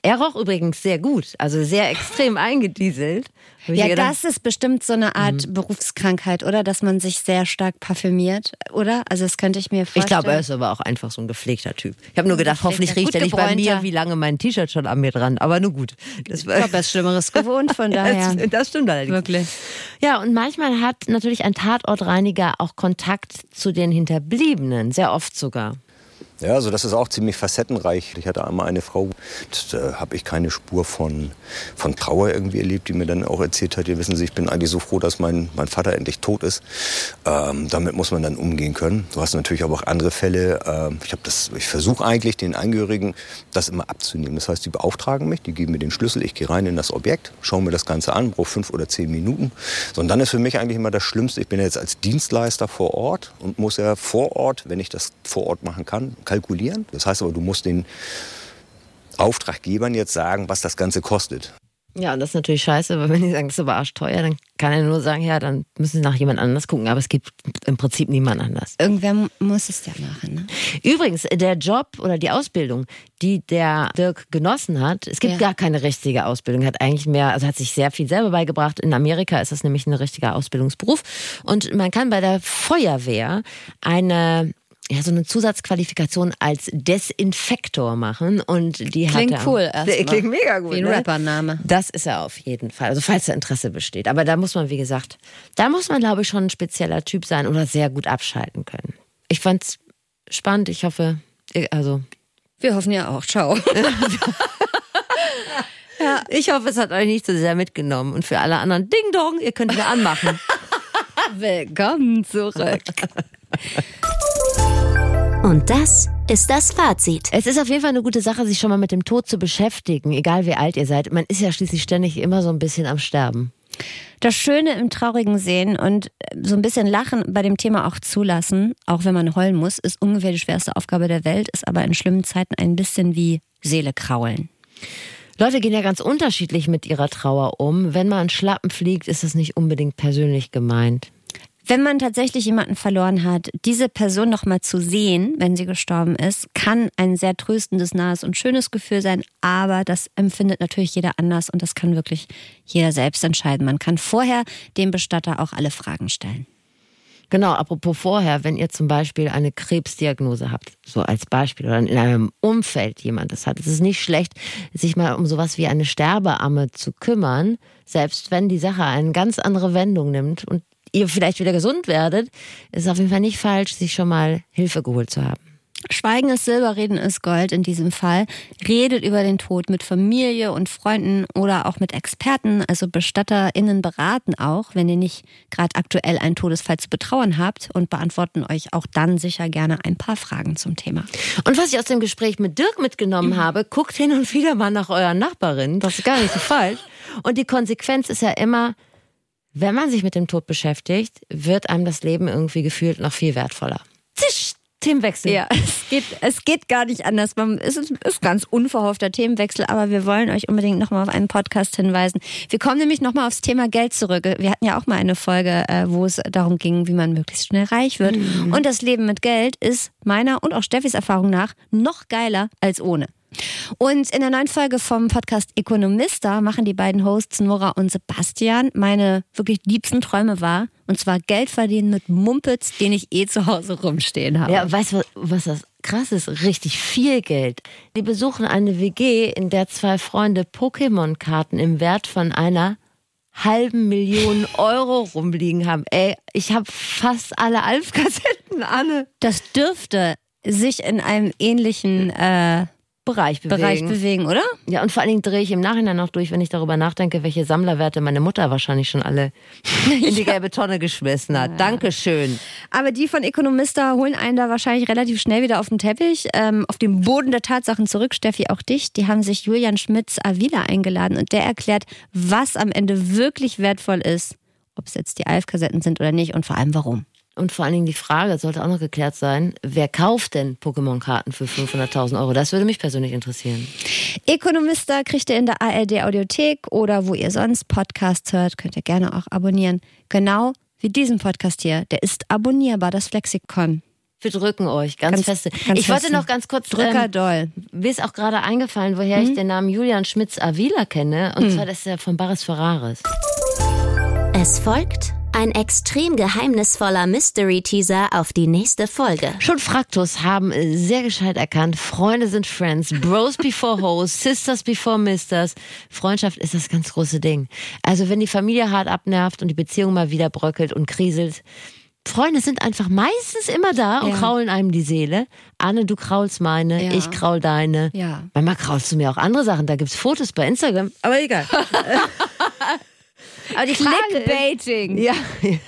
Er roch übrigens sehr gut, also sehr extrem eingedieselt. Ja, das ist bestimmt so eine Art Berufskrankheit, oder? Dass man sich sehr stark parfümiert, oder? Also das könnte ich mir vorstellen. Ich glaube, er ist aber auch einfach so ein gepflegter Typ. Ich habe nur gedacht, hoffentlich riecht er nicht bei mir, wie lange mein T-Shirt schon an mir dran. Aber nur gut. Das Ich glaube, ist Schlimmeres gewohnt, von daher. Das, das stimmt allerdings. Wirklich. Ja, und manchmal hat natürlich ein Tatortreiniger auch Kontakt zu den Hinterbliebenen, sehr oft sogar. Ja, also das ist auch ziemlich facettenreich. Ich hatte einmal eine Frau, da habe ich keine Spur von, von Trauer irgendwie erlebt, die mir dann auch erzählt hat, ihr wissen Sie, ich bin eigentlich so froh, dass mein, mein Vater endlich tot ist. Ähm, damit muss man dann umgehen können. Du hast natürlich aber auch andere Fälle. Ähm, ich, das, ich versuche eigentlich den Angehörigen das immer abzunehmen. Das heißt, die beauftragen mich, die geben mir den Schlüssel, ich gehe rein in das Objekt, schaue mir das Ganze an, brauche fünf oder zehn Minuten. So, und dann ist für mich eigentlich immer das Schlimmste, ich bin jetzt als Dienstleister vor Ort und muss ja vor Ort, wenn ich das vor Ort machen kann, kalkulieren. Das heißt aber, du musst den Auftraggebern jetzt sagen, was das Ganze kostet. Ja, und das ist natürlich scheiße, weil wenn die sagen, das ist aber arschteuer, dann kann er nur sagen, ja, dann müssen sie nach jemand anders gucken. Aber es gibt im Prinzip niemand anders. Irgendwer muss es ja machen. Ne? Übrigens, der Job oder die Ausbildung, die der Dirk genossen hat, es gibt ja. gar keine richtige Ausbildung. Er hat eigentlich mehr, also hat sich sehr viel selber beigebracht. In Amerika ist das nämlich ein richtiger Ausbildungsberuf. Und man kann bei der Feuerwehr eine ja, so eine Zusatzqualifikation als Desinfektor machen und die klingt hat cool erstmal. Klingt mega gut. Wie ein ne? Rappername. Das ist er auf jeden Fall. Also falls da Interesse besteht. Aber da muss man, wie gesagt, da muss man, glaube ich, schon ein spezieller Typ sein oder sehr gut abschalten können. Ich fand's spannend. Ich hoffe, also. Wir hoffen ja auch. Ciao. ja, ich hoffe, es hat euch nicht so sehr mitgenommen. Und für alle anderen, Ding Dong, ihr könnt wieder anmachen. Willkommen zurück. Und das ist das Fazit. Es ist auf jeden Fall eine gute Sache, sich schon mal mit dem Tod zu beschäftigen, egal wie alt ihr seid. Man ist ja schließlich ständig immer so ein bisschen am Sterben. Das Schöne im Traurigen sehen und so ein bisschen Lachen bei dem Thema auch zulassen, auch wenn man heulen muss, ist ungefähr die schwerste Aufgabe der Welt, ist aber in schlimmen Zeiten ein bisschen wie Seele kraulen. Leute gehen ja ganz unterschiedlich mit ihrer Trauer um. Wenn man Schlappen fliegt, ist das nicht unbedingt persönlich gemeint wenn man tatsächlich jemanden verloren hat, diese Person noch mal zu sehen, wenn sie gestorben ist, kann ein sehr tröstendes, nahes und schönes Gefühl sein. Aber das empfindet natürlich jeder anders und das kann wirklich jeder selbst entscheiden. Man kann vorher dem Bestatter auch alle Fragen stellen. Genau, apropos vorher, wenn ihr zum Beispiel eine Krebsdiagnose habt, so als Beispiel, oder in einem Umfeld jemand das hat, es ist nicht schlecht, sich mal um sowas wie eine Sterbeamme zu kümmern, selbst wenn die Sache eine ganz andere Wendung nimmt und ihr vielleicht wieder gesund werdet, ist es auf jeden Fall nicht falsch, sich schon mal Hilfe geholt zu haben. Schweigen ist Silber, Reden ist Gold in diesem Fall. Redet über den Tod mit Familie und Freunden oder auch mit Experten, also BestatterInnen beraten auch, wenn ihr nicht gerade aktuell einen Todesfall zu betrauern habt und beantworten euch auch dann sicher gerne ein paar Fragen zum Thema. Und was ich aus dem Gespräch mit Dirk mitgenommen mhm. habe, guckt hin und wieder mal nach eurer Nachbarin. Das ist gar nicht so falsch. Und die Konsequenz ist ja immer, wenn man sich mit dem Tod beschäftigt, wird einem das Leben irgendwie gefühlt noch viel wertvoller. Zisch, Themenwechsel. Ja, es geht, es geht gar nicht anders. Es ist, ist ganz unverhoffter Themenwechsel, aber wir wollen euch unbedingt nochmal auf einen Podcast hinweisen. Wir kommen nämlich nochmal aufs Thema Geld zurück. Wir hatten ja auch mal eine Folge, äh, wo es darum ging, wie man möglichst schnell reich wird. Mhm. Und das Leben mit Geld ist meiner und auch Steffis Erfahrung nach noch geiler als ohne. Und in der neuen Folge vom Podcast Ökonomista machen die beiden Hosts Nora und Sebastian meine wirklich liebsten Träume wahr. Und zwar Geld verdienen mit Mumpitz, den ich eh zu Hause rumstehen habe. Ja, weißt du, was das krass ist? Richtig viel Geld. Die besuchen eine WG, in der zwei Freunde Pokémon-Karten im Wert von einer halben Million Euro rumliegen haben. Ey, ich habe fast alle Alf-Kassetten, Anne. Das dürfte sich in einem ähnlichen äh, Bereich bewegen. Bereich bewegen, oder? Ja, und vor allen Dingen drehe ich im Nachhinein noch durch, wenn ich darüber nachdenke, welche Sammlerwerte meine Mutter wahrscheinlich schon alle in die gelbe Tonne geschmissen hat. Ja. Dankeschön. Aber die von Ökonomista holen einen da wahrscheinlich relativ schnell wieder auf den Teppich, ähm, auf den Boden der Tatsachen zurück. Steffi, auch dich. Die haben sich Julian Schmitz Avila eingeladen und der erklärt, was am Ende wirklich wertvoll ist. Ob es jetzt die Alf-Kassetten sind oder nicht und vor allem warum. Und vor allen Dingen die Frage sollte auch noch geklärt sein, wer kauft denn Pokémon-Karten für 500.000 Euro? Das würde mich persönlich interessieren. Ökonomista kriegt ihr in der ARD Audiothek oder wo ihr sonst Podcasts hört, könnt ihr gerne auch abonnieren. Genau wie diesen Podcast hier. Der ist abonnierbar, das Flexikon. Wir drücken euch ganz, ganz feste. Ganz ich feste. wollte noch ganz kurz. Drücker ähm, doll. Mir ist auch gerade eingefallen, woher mhm. ich den Namen Julian Schmitz-Avila kenne. Und mhm. zwar das ist er von Baris Ferraris. Es folgt ein extrem geheimnisvoller Mystery-Teaser auf die nächste Folge. Schon Fraktus haben sehr gescheit erkannt, Freunde sind Friends, Bros before Hoes, Sisters before Misters. Freundschaft ist das ganz große Ding. Also wenn die Familie hart abnervt und die Beziehung mal wieder bröckelt und kriselt, Freunde sind einfach meistens immer da und Ja. kraulen einem die Seele. Anne, du kraulst meine, Ja. ich kraul deine. Ja. Manchmal kraulst du mir auch andere Sachen. Da gibt's Fotos bei Instagram. Aber egal. Aber die Frage ist, Clickbaiting. ja, ja.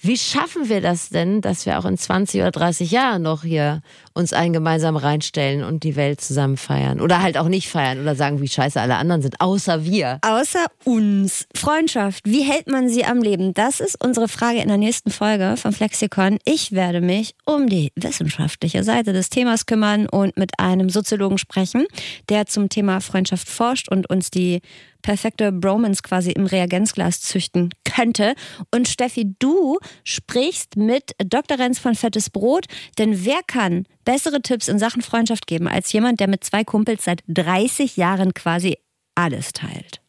Wie schaffen wir das denn, dass wir auch in 20 oder 30 Jahren noch hier uns einen gemeinsam reinstellen und die Welt zusammen feiern? Oder halt auch nicht feiern oder sagen, wie scheiße alle anderen sind, außer wir. Außer uns. Freundschaft, wie hält man sie am Leben? Das ist unsere Frage in der nächsten Folge von Flexikon. Ich werde mich um die wissenschaftliche Seite des Themas kümmern und mit einem Soziologen sprechen, der zum Thema Freundschaft forscht und uns die perfekte Bromance quasi im Reagenzglas züchten könnte. Und Steffi, du sprichst mit Dr. Renz von Fettes Brot, denn wer kann bessere Tipps in Sachen Freundschaft geben als jemand, der mit zwei Kumpels seit 30 Jahren quasi alles teilt?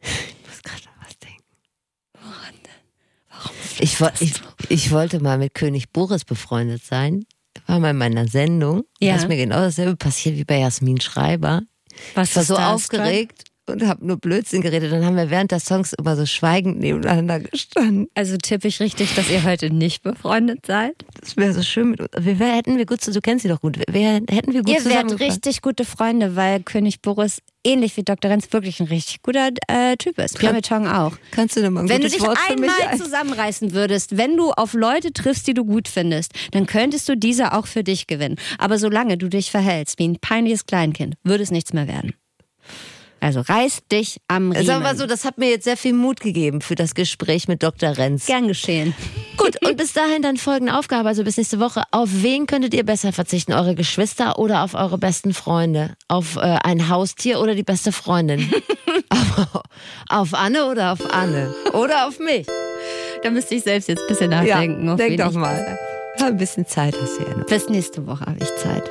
Ich muss gerade was denken. Ich, wo- ich, ich wollte mal mit König Boris befreundet sein. War mal in meiner Sendung. Ja. Da ist mir genau dasselbe passiert wie bei Jasmin Schreiber. Was Ich war so aufgeregt und habe nur Blödsinn geredet. Dann haben wir während der Songs immer so schweigend nebeneinander gestanden. Also tippe ich richtig, dass ihr heute nicht befreundet seid? Das wäre so schön mit uns. Wir wär, hätten wir gut, zu- du kennst sie doch gut. Wir hätten wir gut Ihr zusammengepasst. richtig gute Freunde, weil König Boris ähnlich wie Dr. Renz wirklich ein richtig guter äh, Typ ist. Pia Chong auch. Kannst du denn mal ein Wenn du dich Wort einmal ein- zusammenreißen würdest, wenn du auf Leute triffst, die du gut findest, dann könntest du diese auch für dich gewinnen. Aber solange du dich verhältst wie ein peinliches Kleinkind, würde es nichts mehr werden. Also reiß dich am Riemen. Sagen wir mal so, das hat mir jetzt sehr viel Mut gegeben für das Gespräch mit Dr. Renz. Gern geschehen. Gut, und bis dahin dann folgende Aufgabe, also bis nächste Woche. Auf wen könntet ihr besser verzichten? Eure Geschwister oder auf eure besten Freunde? Auf äh, ein Haustier oder die beste Freundin? auf, auf Anne oder auf Anne? Oder auf mich? Da müsste ich selbst jetzt ein bisschen nachdenken. auf denk doch mal. Ein bisschen Zeit hast du ja noch. Bis nächste Woche habe ich Zeit.